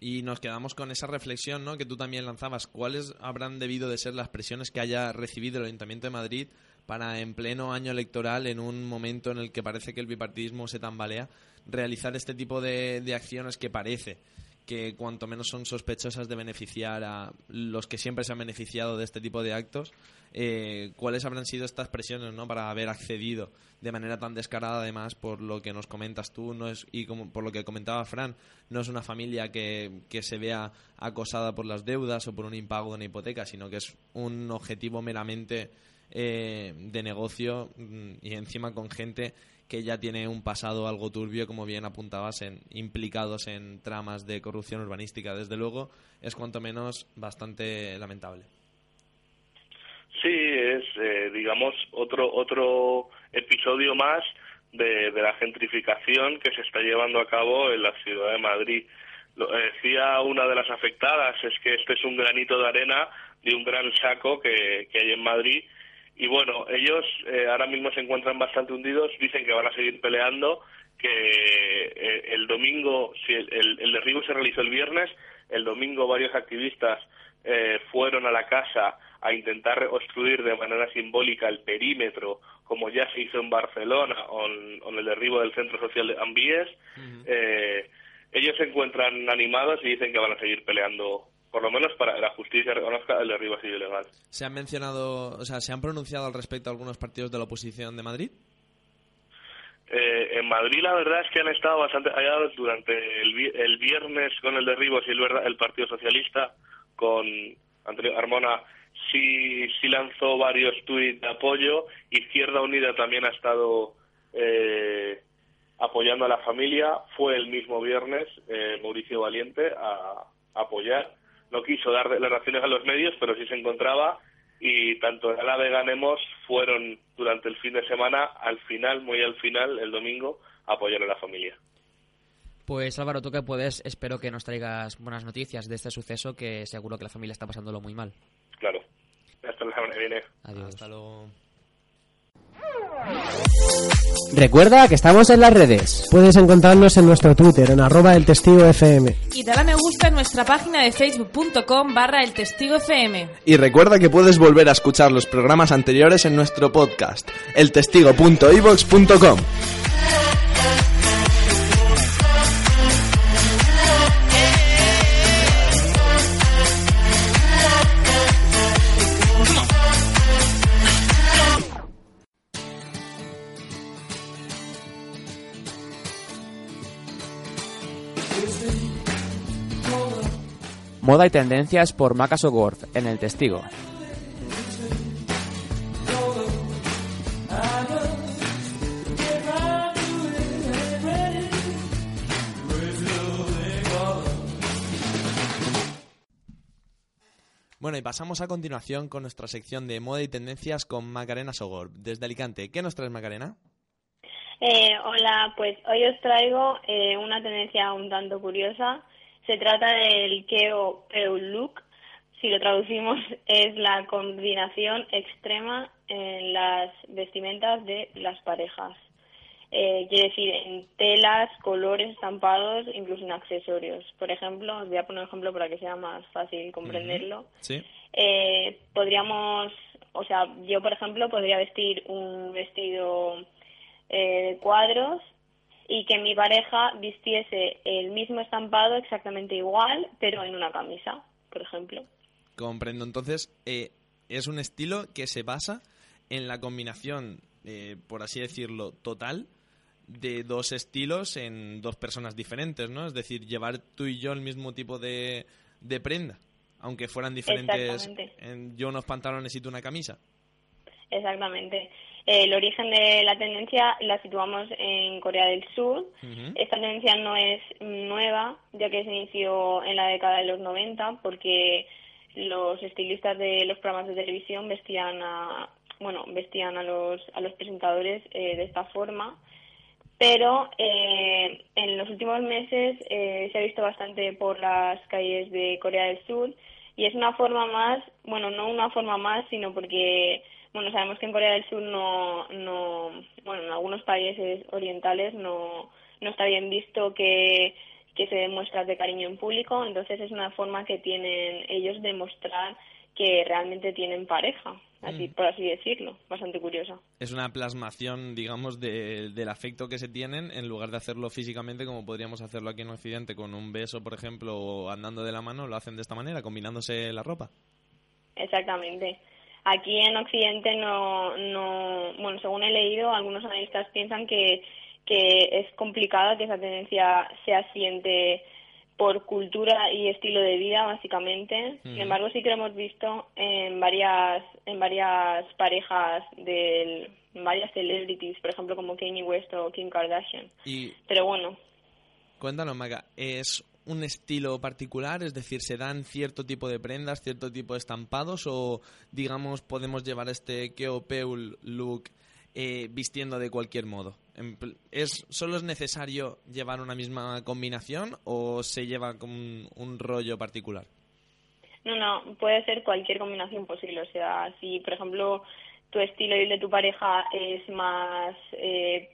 Y nos quedamos con esa reflexión ¿no? que tú también lanzabas. ¿Cuáles habrán debido de ser las presiones que haya recibido el Ayuntamiento de Madrid para, en pleno año electoral, en un momento en el que parece que el bipartidismo se tambalea, realizar este tipo de, de acciones que parece que cuanto menos son sospechosas de beneficiar a los que siempre se han beneficiado de este tipo de actos, eh, ¿cuáles habrán sido estas presiones ¿no? para haber accedido de manera tan descarada, además, por lo que nos comentas tú no es, y como, por lo que comentaba Fran? No es una familia que, que se vea acosada por las deudas o por un impago de una hipoteca, sino que es un objetivo meramente eh, de negocio mm, y encima con gente que ya tiene un pasado algo turbio, como bien apuntabas, en, implicados en tramas de corrupción urbanística. Desde luego, es cuanto menos bastante lamentable. Sí, es, eh, digamos, otro, otro episodio más de, la gentrificación que se está llevando a cabo en la ciudad de Madrid. Lo decía una de las afectadas, es que este es un granito de arena de un gran saco que, que hay en Madrid y bueno, ellos eh, ahora mismo se encuentran bastante hundidos, dicen que van a seguir peleando, que eh, el domingo, si el, el, derribo se realizó el viernes, el domingo varios activistas eh, fueron a la casa a intentar obstruir de manera simbólica el perímetro, como ya se hizo en Barcelona con, con el derribo del centro social de Ambies. eh, ellos se encuentran animados y dicen que van a seguir peleando por lo menos para que la justicia reconozca el derribo así ilegal. ¿Se han mencionado, o sea, se han pronunciado al respecto algunos partidos de la oposición de Madrid? Eh, en Madrid la verdad es que han estado bastante hallados durante el, el viernes con el derribo, si verdad, el Partido Socialista con Antonio Armona sí, sí lanzó varios tuits de apoyo. Izquierda Unida también ha estado eh, apoyando a la familia. Fue el mismo viernes eh, Mauricio Valiente a, a apoyar no quiso dar declaraciones a los medios, pero sí se encontraba y tanto el AVE Ganemos fueron durante el fin de semana, al final, muy al final, el domingo, a apoyar a la familia. Pues Álvaro, tú que puedes, espero que nos traigas buenas noticias de este suceso que seguro que la familia está pasándolo muy mal. Claro. Hasta la semana que viene. Adiós. Hasta luego. Recuerda que estamos en las redes. Puedes encontrarnos en nuestro Twitter, en arroba el testigo FM. Y dale a me gusta en nuestra página de facebook.com barra el testigo FM. Y recuerda que puedes volver a escuchar los programas anteriores en nuestro podcast, eltestigo.ivox.com. Moda y tendencias por Macas O'Gorth en El Testigo. Bueno, y pasamos a continuación con nuestra sección de moda y tendencias con Macarena Sogor, desde Alicante. ¿Qué nos traes, Macarena? Eh, hola, pues hoy os traigo eh, una tendencia un tanto curiosa. Se trata del Keo Peu Look. Si lo traducimos, es la combinación extrema en las vestimentas de las parejas. Eh, quiere decir, en telas, colores, estampados, incluso en accesorios. Por ejemplo, os voy a poner un ejemplo para que sea más fácil comprenderlo. Sí. Eh, podríamos, o sea, yo por ejemplo podría vestir un vestido eh, de cuadros y que mi pareja vistiese el mismo estampado exactamente igual, pero en una camisa, por ejemplo. Comprendo. Entonces, eh, es un estilo que se basa en la combinación, eh, por así decirlo, total de dos estilos en dos personas diferentes, ¿no? Es decir, llevar tú y yo el mismo tipo de, de prenda, aunque fueran diferentes. Exactamente. En, yo unos pantalones y tú una camisa. Exactamente. El origen de la tendencia la situamos en Corea del Sur. Esta tendencia no es nueva, ya que se inició en la década de los 90, porque los estilistas de los programas de televisión vestían a, bueno, vestían a los, a los presentadores eh, de esta forma. Pero eh, en los últimos meses eh, se ha visto bastante por las calles de Corea del Sur y es una forma más, bueno, no una forma más, sino porque bueno, sabemos que en Corea del Sur no, no bueno, en algunos países orientales no, no está bien visto que, que se dé muestras de cariño en público, entonces es una forma que tienen ellos de mostrar que realmente tienen pareja, así por así decirlo, bastante curiosa. Es una plasmación, digamos, de- del afecto que se tienen en lugar de hacerlo físicamente como podríamos hacerlo aquí en Occidente con un beso, por ejemplo, o andando de la mano, lo hacen de esta manera, combinándose la ropa. Exactamente. Aquí en Occidente no, no, bueno, según he leído, algunos analistas piensan que, que es complicado que esa tendencia se asiente por cultura y estilo de vida, básicamente. Sin embargo, sí que lo hemos visto en varias, en varias parejas de varias celebrities, por ejemplo, como Kanye West o Kim Kardashian. Y Pero bueno, cuéntanos, Maga, ¿es un estilo particular? Es decir, ¿se dan cierto tipo de prendas, cierto tipo de estampados o, digamos, podemos llevar este Keopeul look eh, vistiendo de cualquier modo? ¿Es, ¿Solo es necesario llevar una misma combinación o se lleva con un, rollo particular? No, no, puede ser cualquier combinación posible. O sea, si por ejemplo tu estilo y el de tu pareja es más, eh,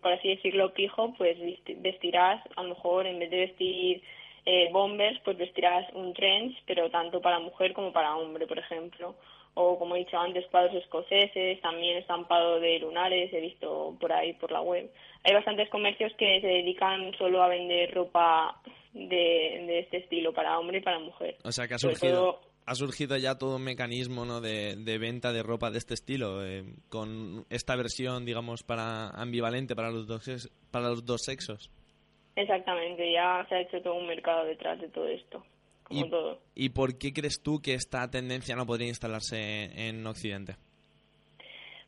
por así decirlo, pijo, pues vesti- vestirás, a lo mejor en vez de vestir eh, bombers, pues vestirás un trench, pero tanto para mujer como para hombre, por ejemplo. O como he dicho antes, cuadros escoceses, también estampado de lunares, he visto por ahí, por la web. Hay bastantes comercios que se dedican solo a vender ropa de, de este estilo para hombre y para mujer. O sea, que ha surgido, ha surgido ya todo un mecanismo ¿no? de, de venta de ropa de este estilo, eh, con esta versión, digamos, para ambivalente para los dos, para los dos sexos. Exactamente, ya se ha hecho todo un mercado detrás de todo esto, como Y- todo. ¿Y por qué crees tú que esta tendencia no podría instalarse en Occidente?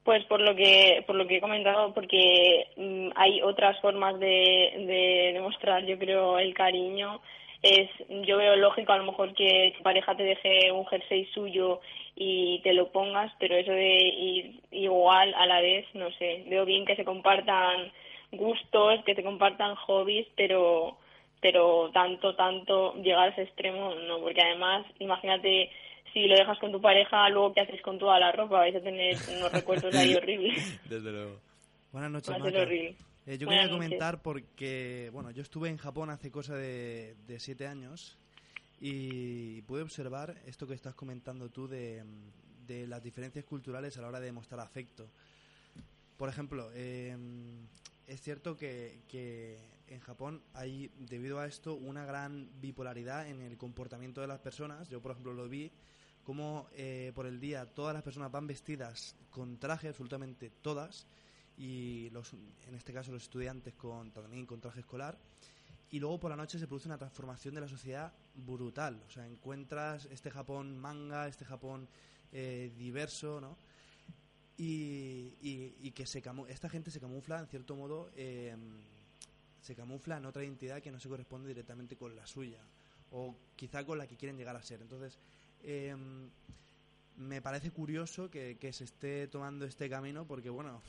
Pues por lo que por lo que he comentado, porque mm, hay otras formas de, de demostrar, yo creo, el cariño. Es, yo veo lógico a lo mejor que tu pareja te deje un jersey suyo y te lo pongas, pero eso de ir igual a la vez, no sé. Veo bien que se compartan gustos, que se compartan hobbies, pero pero tanto, tanto llegar a ese extremo no, porque además, imagínate si lo dejas con tu pareja, luego qué haces con toda la ropa, vais a tener unos recuerdos ahí horribles. Desde luego. Buenas noches, Va a ser horrible. Eh, yo Buenas quería noches. comentar porque, bueno, yo estuve en Japón hace cosa de, de siete años y pude observar esto que estás comentando tú de, de las diferencias culturales a la hora de mostrar afecto. Por ejemplo, eh, es cierto que, que en Japón hay, debido a esto, una gran bipolaridad en el comportamiento de las personas. Yo, por ejemplo, lo vi como eh, por el día todas las personas van vestidas con traje, absolutamente todas, y los, en este caso los estudiantes con, también con traje escolar. Y luego por la noche se produce una transformación de la sociedad brutal. O sea, encuentras este Japón manga, este Japón eh, diverso, ¿no? Y, y- y que se camu- esta gente se camufla, en cierto modo, eh, se camufla en otra identidad que no se corresponde directamente con la suya. O quizá con la que quieren llegar a ser. Entonces, eh, me parece curioso que, que se esté tomando este camino porque, bueno,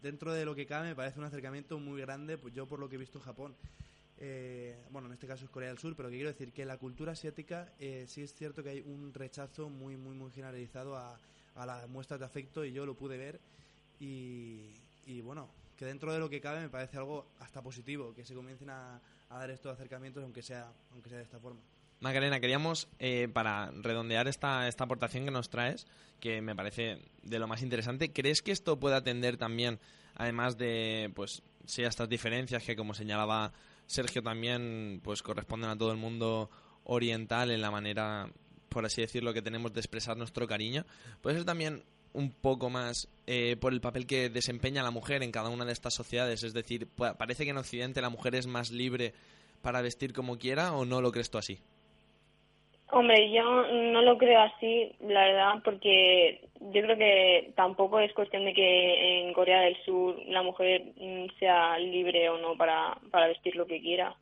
dentro de lo que cabe me parece un acercamiento muy grande, pues yo por lo que he visto en Japón. Eh, bueno, en este caso es Corea del Sur, pero que quiero decir que la cultura asiática eh, sí es cierto que hay un rechazo muy, muy, muy generalizado a, a las muestras de afecto y yo lo pude ver y, y bueno, que dentro de lo que cabe me parece algo hasta positivo, que se comiencen a, a dar estos acercamientos aunque sea, aunque sea de esta forma. Macarena, queríamos, eh, para redondear esta, esta aportación que nos traes, que me parece de lo más interesante, ¿crees que esto puede atender también, además de, pues, sí, a estas diferencias que, como señalaba Sergio, también, pues, corresponden a todo el mundo oriental en la manera, por así decirlo, que tenemos de expresar nuestro cariño? ¿Puede ser también un poco más eh, por el papel que desempeña la mujer en cada una de estas sociedades? Es decir, pa- parece que en Occidente la mujer es más libre para vestir como quiera o no lo crees tú así? Hombre, yo no lo creo así, la verdad, porque yo creo que tampoco es cuestión de que en Corea del Sur la mujer mm, sea libre o no para, para vestir lo que quiera,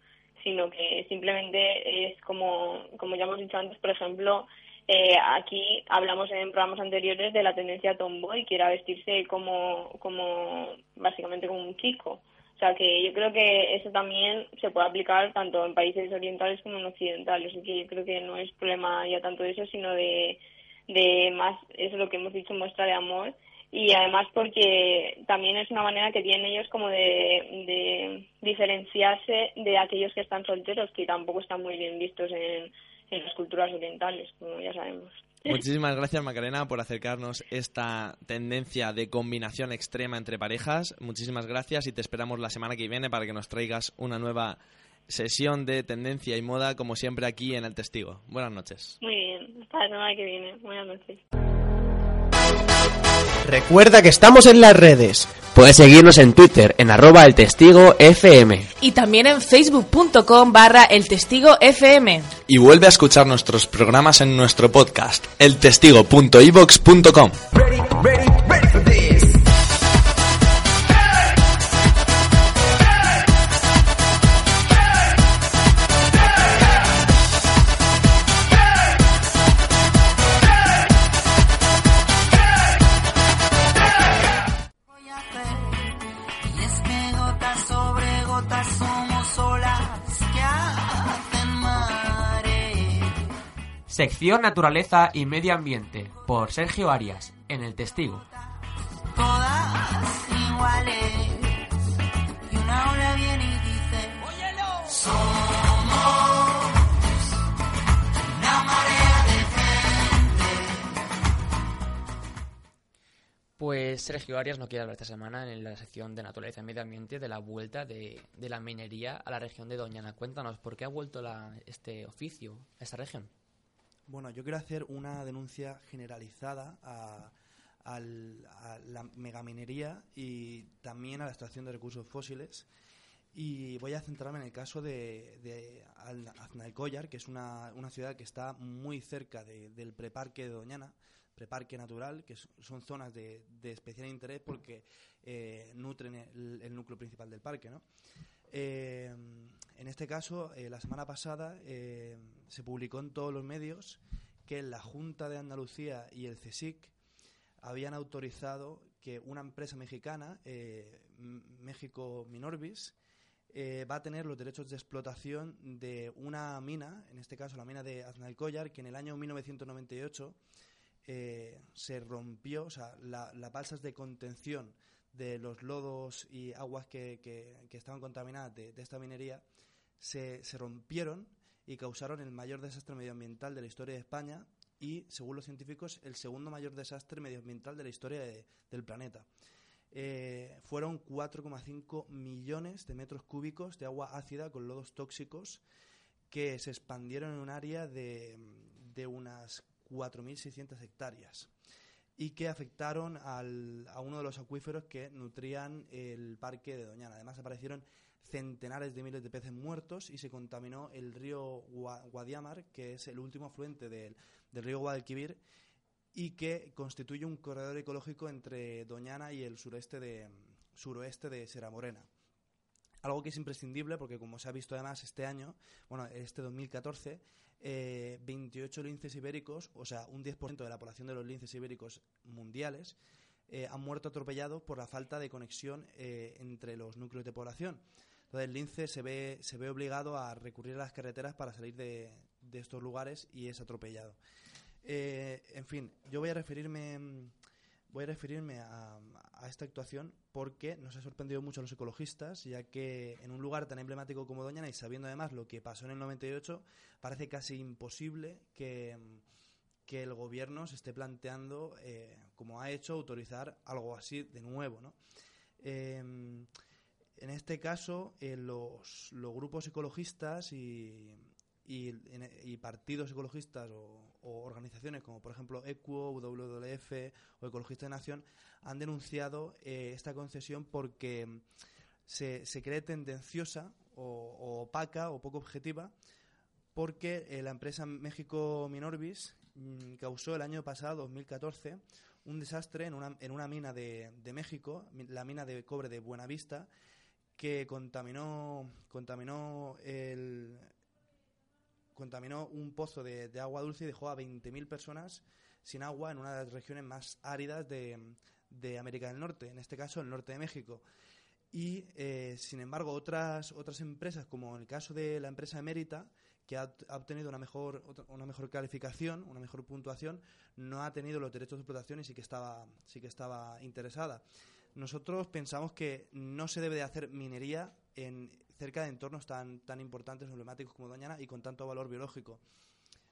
sino que simplemente es como, como ya hemos dicho antes, por ejemplo, eh, aquí hablamos en programas anteriores de la tendencia tomboy, que era vestirse como, como básicamente como un chico. O sea que yo creo que eso también se puede aplicar tanto en países orientales como en occidentales. Así que yo creo que no es problema ya tanto de eso, sino de, de más, eso es lo que hemos dicho, muestra de amor. Y además porque también es una manera que tienen ellos como de, diferenciarse de aquellos que están solteros, que tampoco están muy bien vistos en, en las culturas orientales, como ya sabemos. Muchísimas gracias, Macarena, por acercarnos esta tendencia de combinación extrema entre parejas. Muchísimas gracias y te esperamos la semana que viene para que nos traigas una nueva sesión de tendencia y moda, como siempre, aquí en El Testigo. Buenas noches. Muy bien, hasta la semana que viene. Buenas noches. Recuerda que estamos en las redes. Puedes seguirnos en Twitter en arroba el testigo FM. Y también en facebook.com barra el testigo FM. Y vuelve a escuchar nuestros programas en nuestro podcast, eltestigo.ivox.com. Y Sección Naturaleza y Medio Ambiente por Sergio Arias en El Testigo. Todas iguales. Y una ola viene y dice: Somos una marea de Pues Sergio Arias no quiere hablar esta semana en la sección de Naturaleza y Medio Ambiente de la vuelta de, de la minería a la región de Doñana. Cuéntanos, ¿por qué ha vuelto la- este oficio a esta región? Bueno, yo quiero hacer una denuncia generalizada a, a la megaminería y también a la extracción de recursos fósiles. Y voy a centrarme en el caso de, de Al- Aznalcóllar, que es una, una ciudad que está muy cerca de- del preparque de Doñana, preparque natural, que son zonas de, de especial interés porque eh, nutren el, el núcleo principal del parque. ¿no? Eh, en este caso, eh, la semana pasada eh, se publicó en todos los medios que la Junta de Andalucía y el CSIC habían autorizado que una empresa mexicana, eh, México Minorbis, va a tener los derechos de explotación de una mina, en este caso la mina de Aznalcóllar, que en el año 1998 eh, se rompió, o sea, la- las balsas de contención de los lodos y aguas que, estaban contaminadas de esta minería se, rompieron y causaron el mayor desastre medioambiental de la historia de España y, según los científicos, el segundo mayor desastre medioambiental de la historia de- del planeta. Eh, fueron 4,5 millones de metros cúbicos de agua ácida con lodos tóxicos que se expandieron en un área de, de unas 4.600 hectáreas y que afectaron al- a uno de los acuíferos que nutrían el parque de Doñana. Además aparecieron centenares de miles de peces muertos y se contaminó el río Gua- Guadiamar, que es el último afluente del, del río Guadalquivir y que constituye un corredor ecológico entre Doñana y el sureste de, suroeste de Sierra Morena. Algo que es imprescindible porque, como se ha visto además este año, bueno, este 2014, eh, 28 linces ibéricos, o sea, un 10% de la población de los linces ibéricos mundiales, eh, han muerto atropellados por la falta de conexión eh, entre los núcleos de población. Entonces, el lince se ve, se ve obligado a recurrir a las carreteras para salir de, de estos lugares y es atropellado. Eh, en fin, yo voy a referirme voy a referirme a, esta actuación porque nos ha sorprendido mucho a los ecologistas, ya que en un lugar tan emblemático como Doñana y sabiendo además lo que pasó en el 98, parece casi imposible que, que el gobierno se esté planteando, eh, como ha hecho, autorizar algo así de nuevo, ¿no? Eh, en este caso, eh, los, grupos ecologistas y, partidos ecologistas o, organizaciones como por ejemplo ECUO, WWF o Ecologistas de Nación han denunciado eh, esta concesión porque se, cree tendenciosa o, opaca o poco objetiva porque eh, la empresa México Minorbis mm, causó el año pasado, 2014, un desastre en una, en una mina de, México, la mina de cobre de Buenavista, que contaminó, contaminó el, contaminó un pozo de, agua dulce y dejó a 20.000 personas sin agua en una de las regiones más áridas de, de América del Norte, en este caso el norte de México. Y, eh, sin embargo, otras, otras empresas, como en el caso de la empresa Emérita, que ha, ha obtenido una mejor, una mejor calificación, una mejor puntuación, no ha tenido los derechos de explotación y sí que estaba, sí que estaba interesada. Nosotros pensamos que no se debe de hacer minería en cerca de entornos tan, tan importantes emblemáticos como Doñana y con tanto valor biológico.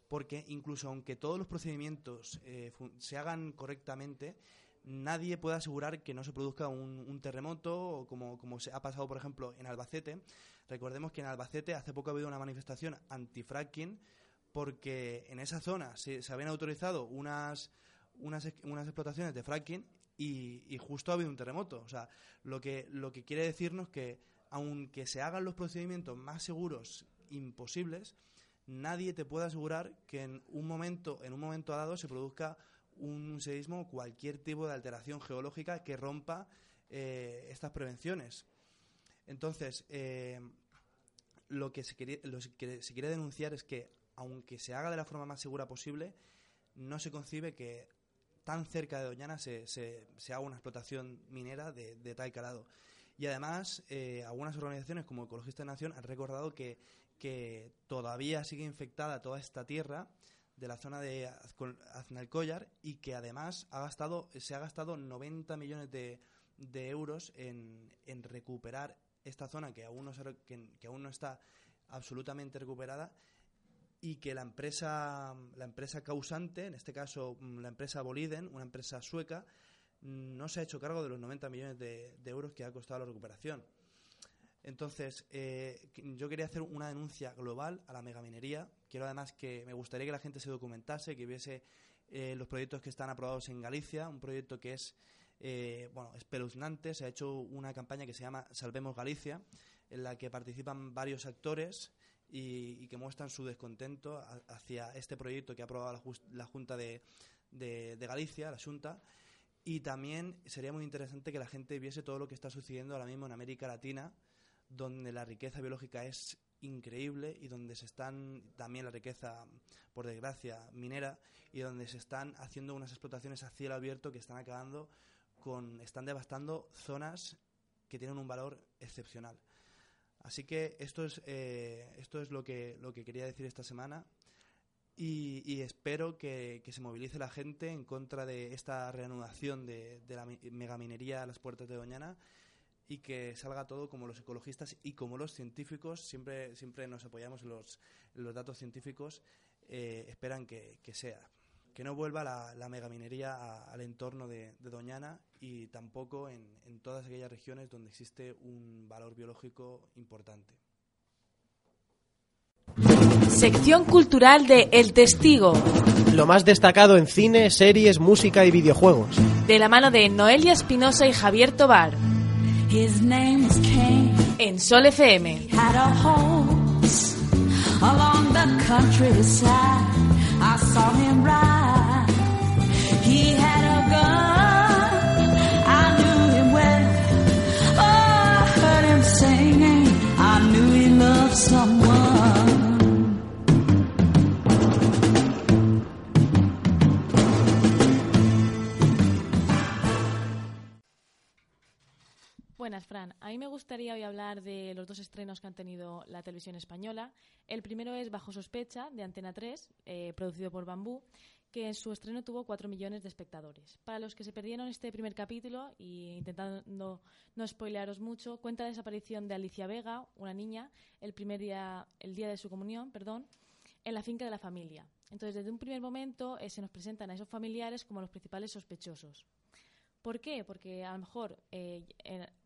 porque incluso aunque todos los procedimientos eh, se hagan correctamente, nadie puede asegurar que no se produzca un, un terremoto o como, como se ha pasado, por ejemplo, en Albacete. Recordemos que en Albacete hace poco ha habido una manifestación anti-fracking porque en esa zona se, se habían autorizado unas, unas, unas explotaciones de fracking y, justo ha habido un terremoto. O sea, lo que, lo que quiere decirnos que aunque se hagan los procedimientos más seguros imposibles, nadie te puede asegurar que en un momento, en un momento dado se produzca un seísmo o cualquier tipo de alteración geológica que rompa eh, estas prevenciones. Entonces, eh, lo que, se quería- lo que se quiere denunciar es que, aunque se haga de la forma más segura posible, no se concibe que tan cerca de Doñana se, se, se haga una explotación minera de, de tal calado. Y además, eh, algunas organizaciones como Ecologistas de Nación han recordado que, que todavía sigue infectada toda esta tierra de la zona de Aznalcóllar y que además ha gastado, se ha gastado 90 millones de, de euros en, en recuperar esta zona que aún no, se que aún no está absolutamente recuperada y que la empresa, la empresa causante, en este caso mm, la empresa Boliden, una empresa sueca, mm, no se ha hecho cargo de los 90 millones de, euros que ha costado la recuperación. Entonces, eh, yo quería hacer una denuncia global a la megaminería. Quiero además que me gustaría que la gente se documentase, que viese eh, los proyectos que están aprobados en Galicia, un proyecto que es eh, bueno, espeluznante. Se ha hecho una campaña que se llama Salvemos Galicia, en la que participan varios actores y, que muestran su descontento hacia este proyecto que ha aprobado la, la Junta de, de- de Galicia, la Junta. Y también sería muy interesante que la gente viese todo lo que está sucediendo ahora mismo en América Latina, donde la riqueza biológica es increíble y donde se están también la riqueza, por desgracia, minera y donde se están haciendo unas explotaciones a cielo abierto que están acabando con, están devastando zonas que tienen un valor excepcional. Así que esto es, eh, esto es lo que, lo que quería decir esta semana y, espero que, que se movilice la gente en contra de esta reanudación de, de la mi- megaminería a las puertas de Doñana y que salga todo como los ecologistas y como los científicos, siempre, siempre nos apoyamos en los, los datos científicos, eh, esperan que, que sea. Que no vuelva la, la megaminería a- al entorno de, de Doñana y tampoco en, en todas aquellas regiones donde existe un valor biológico importante. Sección cultural de El Testigo, Lo más destacado en cine, series, música y videojuegos. de la mano de Noelia Espinosa y Javier Tobar. His name. En Sol FM. Had a horse along the countryside. I saw him ride. Buenas, Fran. A mí me gustaría hoy hablar de los dos estrenos que han tenido la televisión española. El primero es Bajo sospecha, de Antena 3, eh, producido por Bambú, que en su estreno tuvo 4 millones de espectadores. Para los que se perdieron este primer capítulo, y intentando no spoilearos mucho, cuenta la desaparición de Alicia Vega, una niña, el primer día, el día de su comunión, perdón, en la finca de la familia. Entonces, desde un primer momento eh, se nos presentan a esos familiares como los principales sospechosos. ¿Por qué? Porque a lo mejor eh,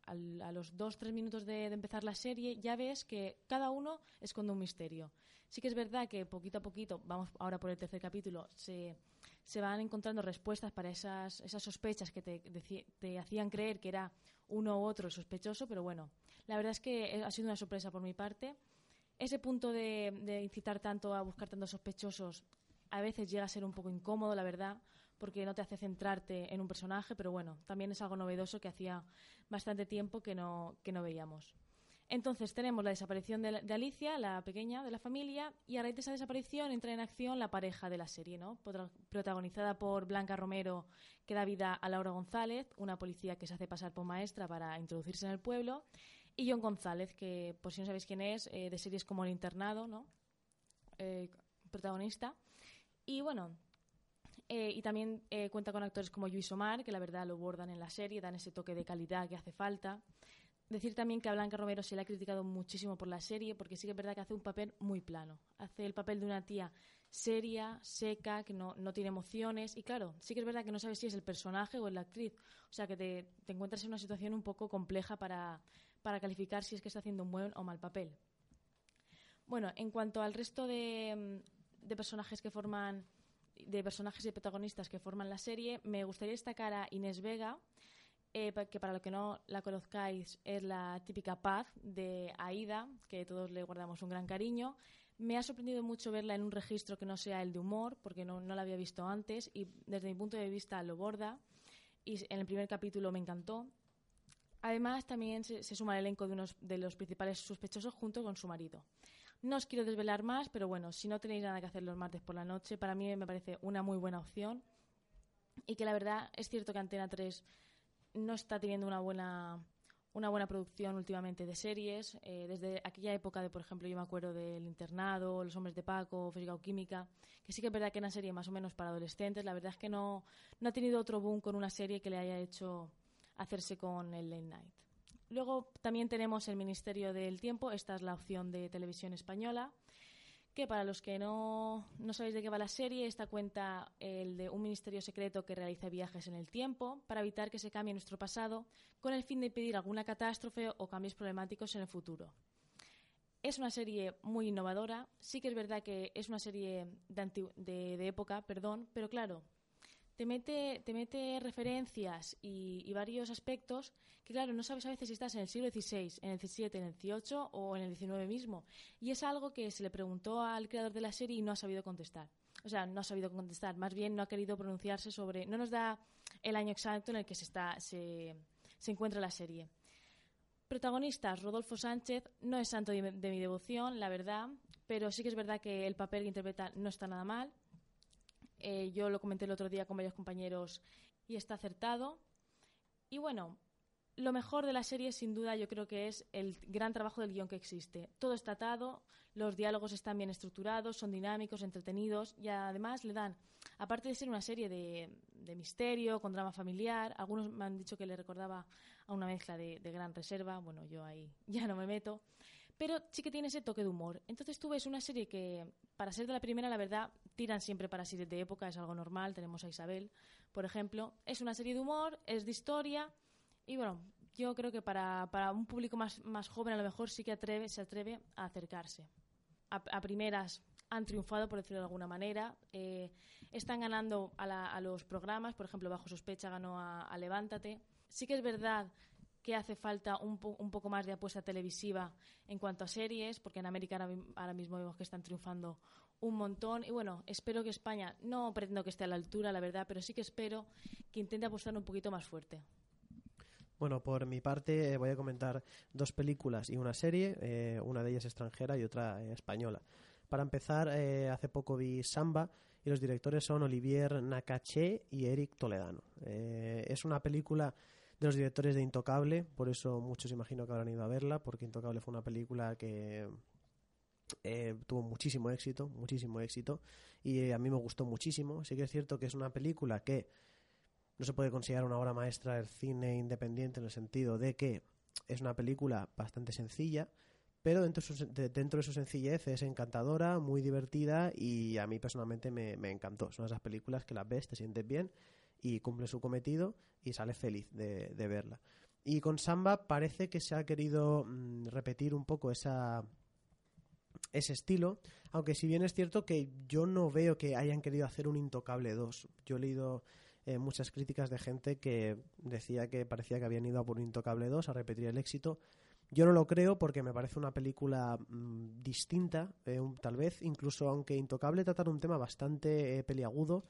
al- a los dos, tres minutos de, de empezar la serie ya ves que cada uno esconde un misterio. Sí que es verdad que poquito a poquito, vamos ahora por el tercer capítulo, se, se van encontrando respuestas para esas, esas sospechas que te, te hacían creer que era uno u otro el sospechoso, pero bueno, la verdad es que ha sido una sorpresa por mi parte. Ese punto de, de incitar tanto a buscar tantos sospechosos a veces llega a ser un poco incómodo, la verdad, porque no te hace centrarte en un personaje, pero bueno, también es algo novedoso que hacía bastante tiempo que no, que no veíamos. Entonces tenemos la desaparición de, de Alicia, la pequeña de la familia, y a raíz de esa desaparición entra en acción la pareja de la serie, ¿no? Protagonizada por Blanca Romero, que da vida a Laura González, una policía que se hace pasar por maestra para introducirse en el pueblo, y John González, que por si no sabéis quién es, eh, de series como El Internado, ¿no? Eh, protagonista. Y bueno, eh, y también eh, cuenta con actores como Luis Omar, que la verdad lo bordan en la serie, dan ese toque de calidad que hace falta. Decir también que a Blanca Romero se le ha criticado muchísimo por la serie, porque sí que es verdad que hace un papel muy plano. Hace el papel de una tía seria, seca, que no, no tiene emociones. Y claro, sí que es verdad que no sabes si es el personaje o es la actriz. O sea, que te, te encuentras en una situación un poco compleja para, para calificar si es que está haciendo un buen o mal papel. Bueno, en cuanto al resto de, mm, de personajes que forman de personajes y protagonistas que forman la serie, me gustaría destacar a Inés Vega, eh, que para lo que no la conozcáis es la típica paz de Aida, que todos le guardamos un gran cariño. Me ha sorprendido mucho verla en un registro que no sea el de humor, porque no, no la había visto antes y desde mi punto de vista lo borda. Y en el primer capítulo me encantó. Además, también se, se suma al elenco de unos de los principales sospechosos junto con su marido. No os quiero desvelar más, pero bueno, si no tenéis nada que hacer los martes por la noche, para mí me parece una muy buena opción. Y que la verdad es cierto que Antena 3 no está teniendo una buena una buena producción últimamente de series. eh, desde aquella época de, por ejemplo, yo me acuerdo del Internado, Los Hombres de Paco, Física o Química, que sí que es verdad que era una serie más o menos para adolescentes. La verdad es que no, no ha tenido otro boom con una serie que le haya hecho hacerse con el late night. Luego también tenemos el Ministerio del Tiempo. Esta es la opción de televisión española que para los que no, no sabéis de qué va la serie, esta cuenta el de un ministerio secreto que realiza viajes en el tiempo para evitar que se cambie nuestro pasado con el fin de impedir alguna catástrofe o cambios problemáticos en el futuro. Es una serie muy innovadora, sí que es verdad que es una serie de, de época, perdón, pero claro, te mete, te mete referencias y, y varios aspectos que, claro, no sabes a veces si estás en el siglo XVI, en el XVII, en el XVIII o en el XIX mismo. Y es algo que se le preguntó al creador de la serie y no ha sabido contestar. O sea, no ha sabido contestar, más bien no ha querido pronunciarse sobre. No nos da el año exacto en el que se, está, se, se encuentra la serie. Protagonistas, Rodolfo Sánchez, no es santo de, mi- de mi devoción, la verdad, pero sí que es verdad que el papel que interpreta no está nada mal. Eh, yo lo comenté el otro día con varios compañeros y está acertado. Y bueno, lo mejor de la serie, sin duda, yo creo que es el gran trabajo del guion que existe. Todo está atado, los diálogos están bien estructurados, son dinámicos, entretenidos y además le dan, aparte de ser una serie de, de misterio, con drama familiar, algunos me han dicho que le recordaba a una mezcla de, de Gran Reserva, bueno, yo ahí ya no me meto, pero sí que tiene ese toque de humor. Entonces tú ves una serie que, para ser de la primera, la verdad, tiran siempre para series de época, es algo normal, tenemos a Isabel, por ejemplo. Es una serie de humor, es de historia, y bueno, yo creo que para, para un público más, más joven a lo mejor sí que atreve, se atreve a acercarse. A, a primeras han triunfado, por decirlo de alguna manera. Eh, están ganando a, la- a los programas, por ejemplo, Bajo Sospecha ganó a, a Levántate. Sí que es verdad que hace falta un, po- un poco más de apuesta televisiva en cuanto a series, porque en América ahora, mi- ahora mismo vemos que están triunfando un montón. Y bueno, espero que España, no pretendo que esté a la altura, la verdad, pero sí que espero que intente apostar un poquito más fuerte. Bueno, por mi parte eh, voy a comentar dos películas y una serie, eh, una de ellas extranjera y otra eh, española. Para empezar, hace poco vi Samba y los directores son Olivier Nakache y Eric Toledano. Es una película de los directores de Intocable, por eso muchos imagino que habrán ido a verla, porque Intocable fue una película que eh, tuvo muchísimo éxito, muchísimo éxito, y eh, a mí me gustó muchísimo. Sí que es cierto que es una película que no se puede considerar una obra maestra del cine independiente en el sentido de que es una película bastante sencilla, pero dentro de su, de- dentro de su sencillez es encantadora, muy divertida y a mí personalmente me, me encantó. Son esas películas que las ves, te sientes bien y cumple su cometido y sales feliz de, verla. Y con Samba parece que se ha querido mm, repetir un poco esa ese estilo, aunque si bien es cierto que yo no veo que hayan querido hacer un Intocable 2. Yo he leído eh, muchas críticas de gente que decía que parecía que habían ido a por un Intocable 2 a repetir el éxito. Yo no lo creo porque me parece una película mm, distinta, eh, tal vez, incluso aunque Intocable trata de un tema bastante eh, peliagudo,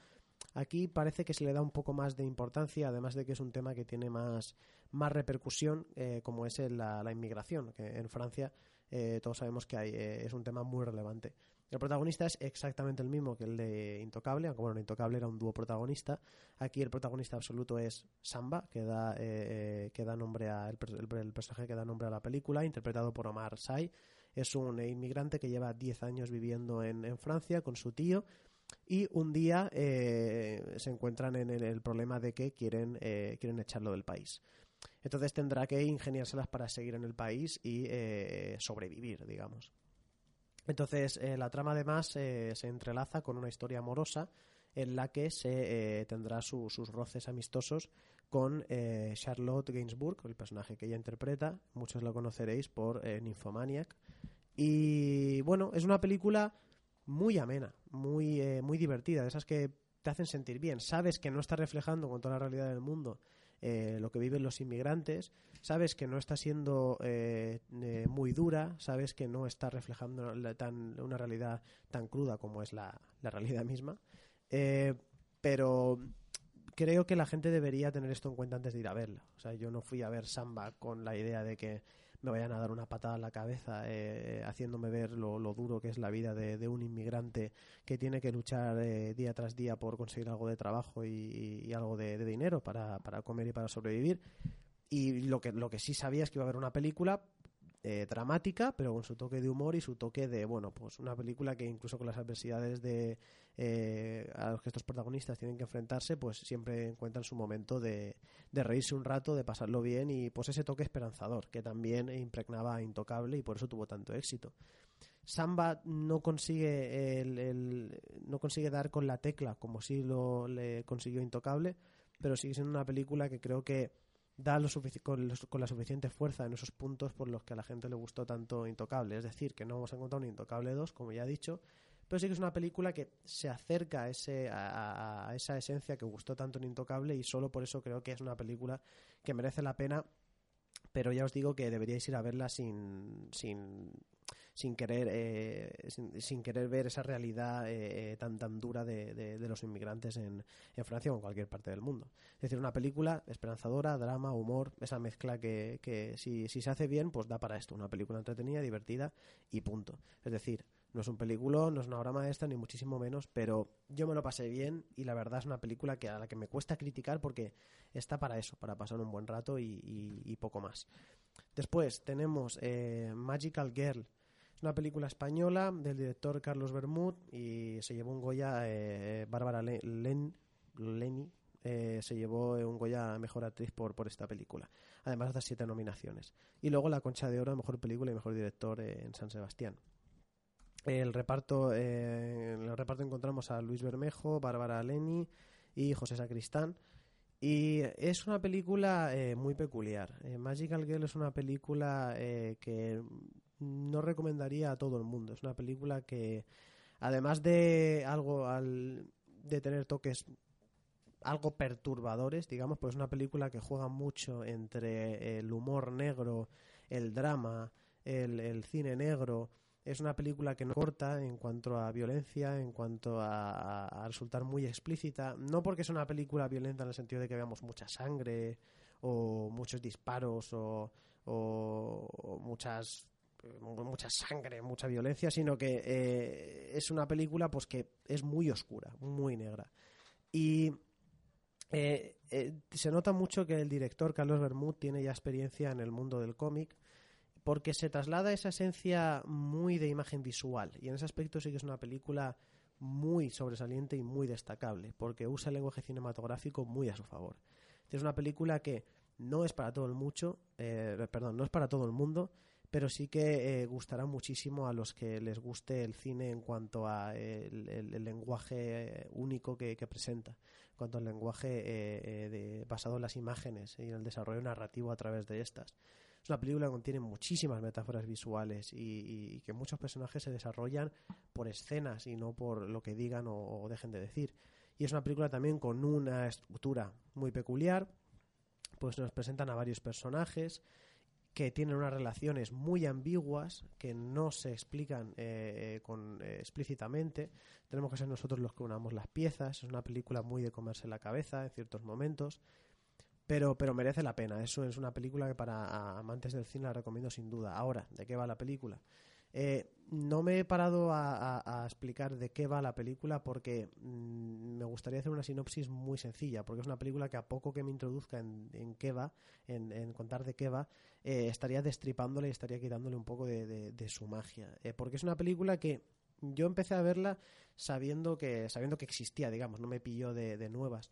aquí parece que se le da un poco más de importancia, además de que es un tema que tiene más, más repercusión, eh, como es la, la inmigración, que en Francia eh, todos sabemos que hay, eh, es un tema muy relevante. El protagonista es exactamente el mismo que el de Intocable, aunque bueno, en Intocable era un dúo protagonista. Aquí el protagonista absoluto es Samba, que da, eh, eh, que da nombre a el, per- el- el personaje que da nombre a la película, interpretado por Omar Sy. Es un inmigrante que lleva 10 años viviendo en, en Francia con su tío y un día eh, se encuentran en el, problema de que quieren, eh, quieren echarlo del país. Entonces tendrá que ingeniárselas para seguir en el país y eh, sobrevivir, digamos. Entonces, eh, la trama además se entrelaza con una historia amorosa en la que se tendrá su- sus roces amistosos con Charlotte Gainsbourg, el personaje que ella interpreta. Muchos lo conoceréis por Nymphomaniac. Y bueno, es una película muy amena, muy, eh, muy divertida, de esas que te hacen sentir bien. Sabes que no está reflejando con toda la realidad del mundo eh, lo que viven los inmigrantes, sabes que no está siendo eh, eh, muy dura, sabes que no está reflejando tan, una realidad tan cruda como es la, la realidad misma. Pero creo que la gente debería tener esto en cuenta antes de ir a verla. O sea, yo no fui a ver Samba con la idea de que me vayan a dar una patada en la cabeza eh, haciéndome ver lo, lo duro que es la vida de, un inmigrante que tiene que luchar eh, día tras día por conseguir algo de trabajo y, algo de, de dinero para, para comer y para sobrevivir. Y lo que, lo que sí sabía es que iba a haber una película eh, dramática, pero con su toque de humor y su toque de, bueno, pues una película que incluso con las adversidades de eh, a los que estos protagonistas tienen que enfrentarse, pues siempre encuentran su momento de, de reírse un rato, de pasarlo bien y pues ese toque esperanzador que también impregnaba Intocable y por eso tuvo tanto éxito. Samba no consigue el, el- no consigue dar con la tecla como sí lo le consiguió Intocable, pero sigue siendo una película que creo que da lo con, con la suficiente fuerza en esos puntos por los que a la gente le gustó tanto Intocable. Es decir, que no vamos a encontrar un Intocable 2, como ya he dicho, pero sí que es una película que se acerca a, ese, a esa esencia que gustó tanto en Intocable y solo por eso creo que es una película que merece la pena, pero ya os digo que deberíais ir a verla sin, sin, sin querer eh, sin, querer ver esa realidad eh, tan tan dura de, de- los inmigrantes en, en Francia o en cualquier parte del mundo. Es decir, una película esperanzadora, drama, humor, esa mezcla que, que si, si se hace bien, pues da para esto, una película entretenida, divertida y punto. Es decir, no es un película, no es una obra maestra, ni muchísimo menos, pero yo me lo pasé bien y la verdad es una película que a la que me cuesta criticar porque está para eso, para pasar un buen rato y, y- y poco más. Después tenemos eh, Magical Girl. Una película española del director Carlos Bermud y se llevó un Goya eh, Bárbara Le- Len- Leni. eh, se llevó un Goya Mejor Actriz por, por esta película. Además de siete nominaciones. Y luego la Concha de Oro Mejor Película y Mejor Director eh, en San Sebastián. El reparto, eh, en el reparto encontramos a Luis Bermejo, Bárbara Leni y José Sacristán. Y es una película eh, muy peculiar. Eh, Magical Girl es una película eh, que no recomendaría a todo el mundo. Es una película que, además de algo al, de tener toques algo perturbadores, digamos, pues es una película que juega mucho entre el humor negro, el drama, el, el cine negro. Es una película que no corta en cuanto a violencia, en cuanto a, a- resultar muy explícita. No porque es una película violenta en el sentido de que veamos mucha sangre o muchos disparos o, o- muchas mucha sangre, mucha violencia, sino que eh, es una película pues que es muy oscura, muy negra. Y eh, eh, se nota mucho que el director Carlos Bermud tiene ya experiencia en el mundo del cómic porque se traslada esa esencia muy de imagen visual y en ese aspecto sí que es una película muy sobresaliente y muy destacable porque usa el lenguaje cinematográfico muy a su favor. Es una película que no es para todo el mucho, perdón, no es para todo el mundo, pero sí que eh, gustará muchísimo a los que les guste el cine en cuanto a el, lenguaje único que, presenta, en cuanto al lenguaje eh, eh, de- basado en las imágenes y en el desarrollo narrativo a través de estas. Es una película que contiene muchísimas metáforas visuales y, que muchos personajes se desarrollan por escenas y no por lo que digan o dejen de decir. Y es una película también con una estructura muy peculiar, pues nos presentan a varios personajes que tienen unas relaciones muy ambiguas que no se explican eh, eh, con, eh, explícitamente. Tenemos que ser nosotros los que unamos las piezas. Es una película muy de comerse la cabeza en ciertos momentos, pero, pero merece la pena. Eso es una película que para amantes del cine la recomiendo sin duda. Ahora, ¿de qué va la película? Eh, no me he parado a, explicar de qué va la película porque mm, me gustaría hacer una sinopsis muy sencilla, porque es una película que a poco que me introduzca en, qué va, en, contar de qué va, eh, estaría destripándole y estaría quitándole un poco de, su magia. Eh, porque es una película que yo empecé a verla sabiendo que, sabiendo que existía, digamos, no me pilló de, de nuevas.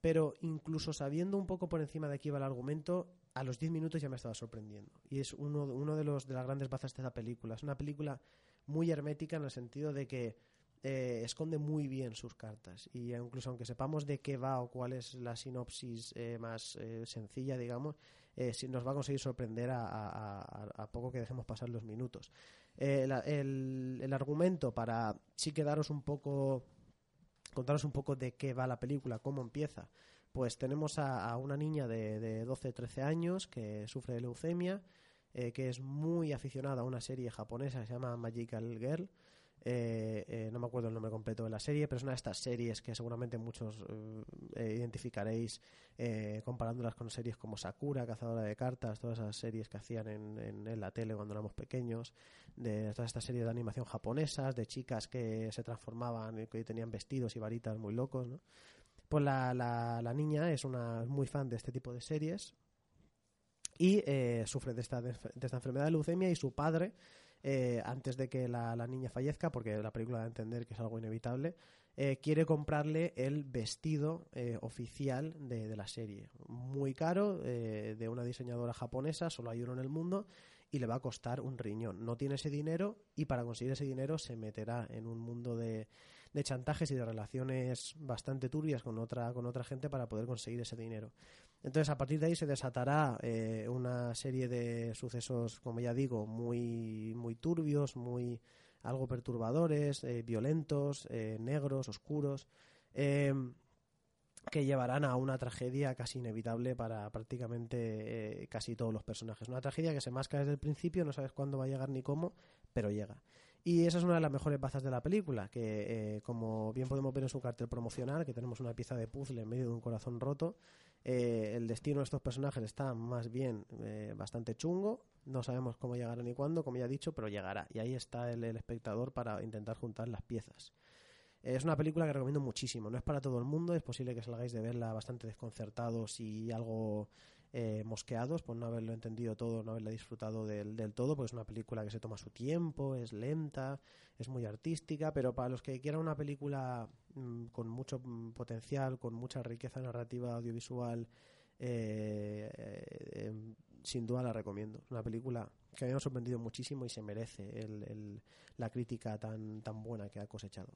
Pero incluso sabiendo un poco por encima de qué iba el argumento, a los 10 minutos ya me estaba sorprendiendo. Y es uno, uno de, los, de las grandes bazas de esta película. Es una película muy hermética en el sentido de que eh, esconde muy bien sus cartas. Y incluso aunque sepamos de qué va o cuál es la sinopsis eh, más eh, sencilla, digamos, eh, nos va a conseguir sorprender a, poco que dejemos pasar los minutos. Eh, la- el, el argumento para sí quedaros un poco contaros un poco de qué va la película, cómo empieza. Pues tenemos a, una niña de, de 12-13 años que sufre de leucemia, eh, que es muy aficionada a una serie japonesa que se llama Magical Girl. Eh, eh, no me acuerdo el nombre completo de la serie, pero es una de estas series que seguramente muchos eh, eh, identificaréis eh, comparándolas con series como Sakura, Cazadora de Cartas, todas esas series que hacían en, en- en la tele cuando éramos pequeños, de todas estas series de animación japonesas, de chicas que se transformaban y que tenían vestidos y varitas muy locos, ¿no? Pues la, la, la niña es una muy fan de este tipo de series y eh, sufre de esta, de esta enfermedad de leucemia y su padre, eh, antes de que la, la niña fallezca, porque la película da a entender que es algo inevitable, eh, quiere comprarle el vestido eh, oficial de, de la serie. Muy caro, eh, de una diseñadora japonesa, solo hay uno en el mundo, y le va a costar un riñón. No tiene ese dinero y para conseguir ese dinero se meterá en un mundo de, de chantajes y de relaciones bastante turbias con otra, con otra gente para poder conseguir ese dinero. Entonces, a partir de ahí se desatará eh, una serie de sucesos, como ya digo, muy, muy turbios, muy algo perturbadores, eh, violentos, eh, negros, oscuros, eh, que llevarán a una tragedia casi inevitable para prácticamente eh, casi todos los personajes. Una tragedia que se masca desde el principio, no sabes cuándo va a llegar ni cómo, pero llega. Y esa es una de las mejores bazas de la película, que eh, como bien podemos ver en su cartel promocional, que tenemos una pieza de puzzle en medio de un corazón roto, eh, el destino de estos personajes está más bien eh, bastante chungo, no sabemos cómo llegará ni cuándo, como ya he dicho, pero llegará. Y ahí está el, el espectador para intentar juntar las piezas. Eh, Es una película que recomiendo muchísimo. No es para todo el mundo. Es posible que salgáis de verla bastante desconcertados y algo eh, mosqueados por no haberlo entendido todo, no haberla disfrutado del, del todo, porque es una película que se toma su tiempo, es lenta, es muy artística, pero para los que quieran una película mm, con mucho mm, potencial, con mucha riqueza narrativa audiovisual, eh, eh, em, sin duda la recomiendo. Una película que a mí me ha sorprendido muchísimo y se merece el- el- la crítica tan, tan buena que ha cosechado.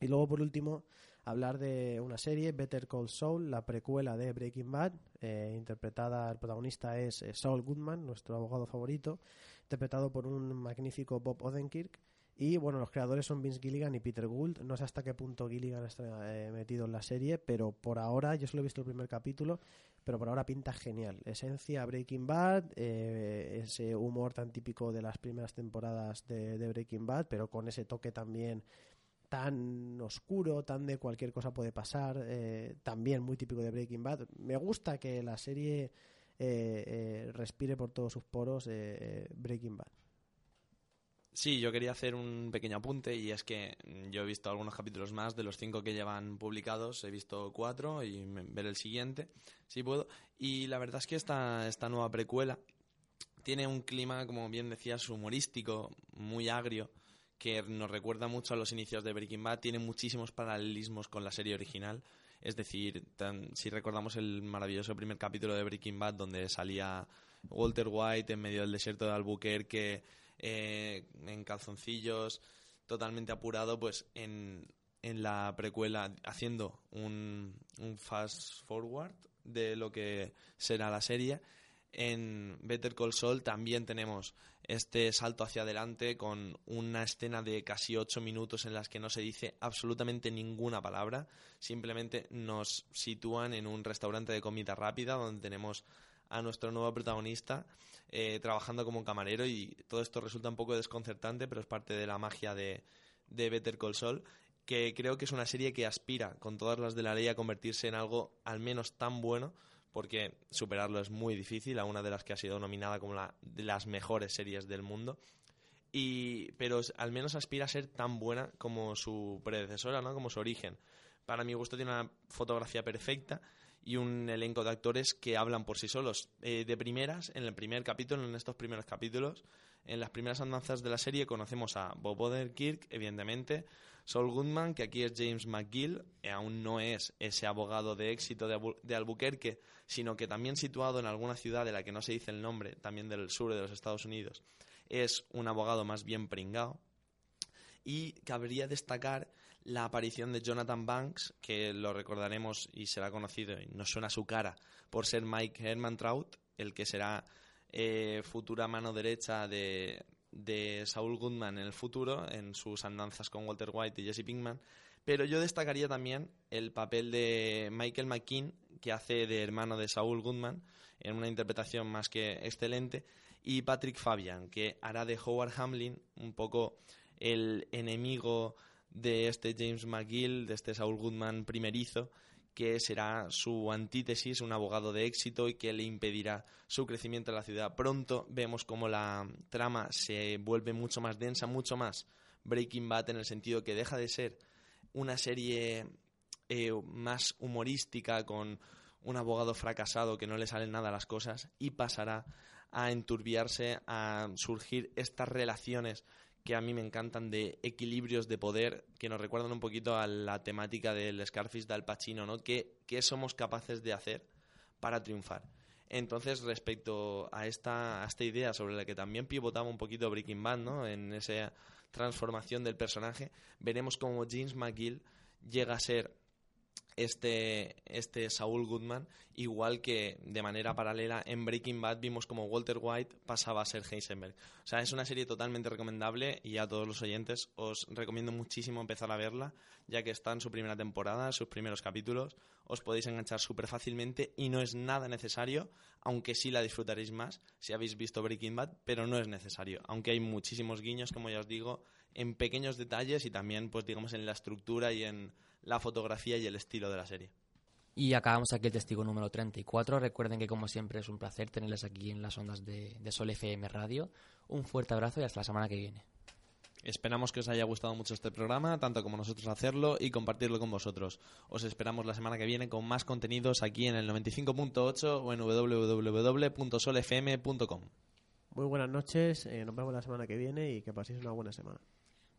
Y luego, por último, hablar de una serie, Better Call Saul, la precuela de Breaking Bad, eh, interpretada, el protagonista es eh, Saul Goodman, nuestro abogado favorito, interpretado por un magnífico Bob Odenkirk. Y bueno, los creadores son Vince Gilligan y Peter Gould. No sé hasta qué punto Gilligan está eh, metido en la serie, pero por ahora, yo solo he visto el primer capítulo, pero por ahora pinta genial. Esencia Breaking Bad, eh, ese humor tan típico de las primeras temporadas de, de Breaking Bad, pero con ese toque también tan oscuro, tan de cualquier cosa puede pasar, eh, también muy típico de Breaking Bad. Me gusta que la serie eh, eh, respire por todos sus poros Breaking Bad. Sí, yo quería hacer un pequeño apunte y es que yo he visto algunos capítulos más de los cinco que llevan publicados, he visto cuatro y ver el siguiente, si puedo. Y la verdad es que esta, esta nueva precuela tiene un clima, como bien decías, humorístico, muy agrio, que nos recuerda mucho a los inicios de Breaking Bad, tiene muchísimos paralelismos con la serie original. Es decir, tan- si recordamos el maravilloso primer capítulo de Breaking Bad donde salía Walter White en medio del desierto de Albuquerque, eh, en calzoncillos, totalmente apurado, pues en, en la precuela haciendo un, un fast forward de lo que será la serie. En Better Call Saul también tenemos este salto hacia adelante con una escena de casi ocho minutos en las que no se dice absolutamente ninguna palabra, simplemente nos sitúan en un restaurante de comida rápida donde tenemos a nuestro nuevo protagonista eh, trabajando como camarero y todo esto resulta un poco desconcertante, pero es parte de la magia de, de Better Call Saul, que creo que es una serie que aspira con todas las de la ley a convertirse en algo al menos tan bueno, porque superarlo es muy difícil, a una de las que ha sido nominada como la de las mejores series del mundo. Y, pero al menos aspira a ser tan buena como su predecesora, ¿no? como su origen. Para mi gusto tiene una fotografía perfecta y un elenco de actores que hablan por sí solos. Eh, de primeras, en el primer capítulo, en estos primeros capítulos, en las primeras andanzas de la serie conocemos a Bob Odenkirk, evidentemente, Saul Goodman, que aquí es James McGill, eh, aún no es ese abogado de éxito de, Albu- de Albuquerque, sino que también situado en alguna ciudad de la que no se dice el nombre, también del sur de los Estados Unidos, es un abogado más bien pringao. Y cabría destacar la aparición de Jonathan Banks, que lo recordaremos y será conocido, y nos suena su cara, por ser Mike Hermantraut, el que será eh, futura mano derecha de, de Saul Goodman en el futuro, en sus andanzas con Walter White y Jesse Pinkman. Pero yo destacaría también el papel de Michael McKean, que hace de hermano de Saul Goodman, en una interpretación más que excelente, y Patrick Fabian, que hará de Howard Hamlin un poco el enemigo de este James McGill, de este Saul Goodman primerizo, que será su antítesis, un abogado de éxito y que le impedirá su crecimiento en la ciudad. Pronto vemos como la trama se vuelve mucho más densa, mucho más Breaking Bad en el sentido que deja de ser una serie eh, más humorística con un abogado fracasado que no le salen nada las cosas y pasará a enturbiarse, a surgir estas relaciones que a mí me encantan de equilibrios de poder que nos recuerdan un poquito a la temática del Scarface de Pacino, ¿no? ¿Qué, qué somos capaces de hacer para triunfar? Entonces, respecto a esta, a esta idea sobre la que también pivotaba un poquito Breaking Bad, ¿no? En esa transformación del personaje, veremos cómo James McGill llega a ser este, este Saul Goodman, igual que de manera paralela en Breaking Bad vimos como Walter White pasaba a ser Heisenberg. O sea, es una serie totalmente recomendable y a todos los oyentes os recomiendo muchísimo empezar a verla, ya que está en su primera temporada, sus primeros capítulos, os podéis enganchar súper fácilmente y no es nada necesario, aunque sí la disfrutaréis más si habéis visto Breaking Bad, pero no es necesario, aunque hay muchísimos guiños, como ya os digo, en pequeños detalles y también, pues digamos, en la estructura y en la fotografía y el estilo de la serie. Y acabamos aquí el testigo número 34. Recuerden que como siempre es un placer tenerles aquí en las ondas de, de Sol FM Radio. Un fuerte abrazo y hasta la semana que viene. Esperamos que os haya gustado mucho este programa, tanto como nosotros hacerlo y compartirlo con vosotros. Os esperamos la semana que viene con más contenidos aquí en el 95.8 o en www.solfm.com. Muy buenas noches, eh, nos vemos la semana que viene y que paséis una buena semana.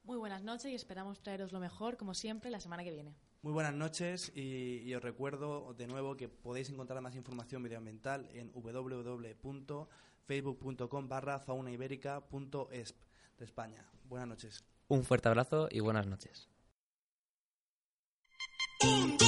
Muy buenas noches y esperamos traeros lo mejor, como siempre, la semana que viene. Muy buenas noches y, y os recuerdo de nuevo que podéis encontrar más información medioambiental en www.facebook.com barra faunaibérica.esp de España. Buenas noches. Un fuerte abrazo y buenas noches. Un, dos,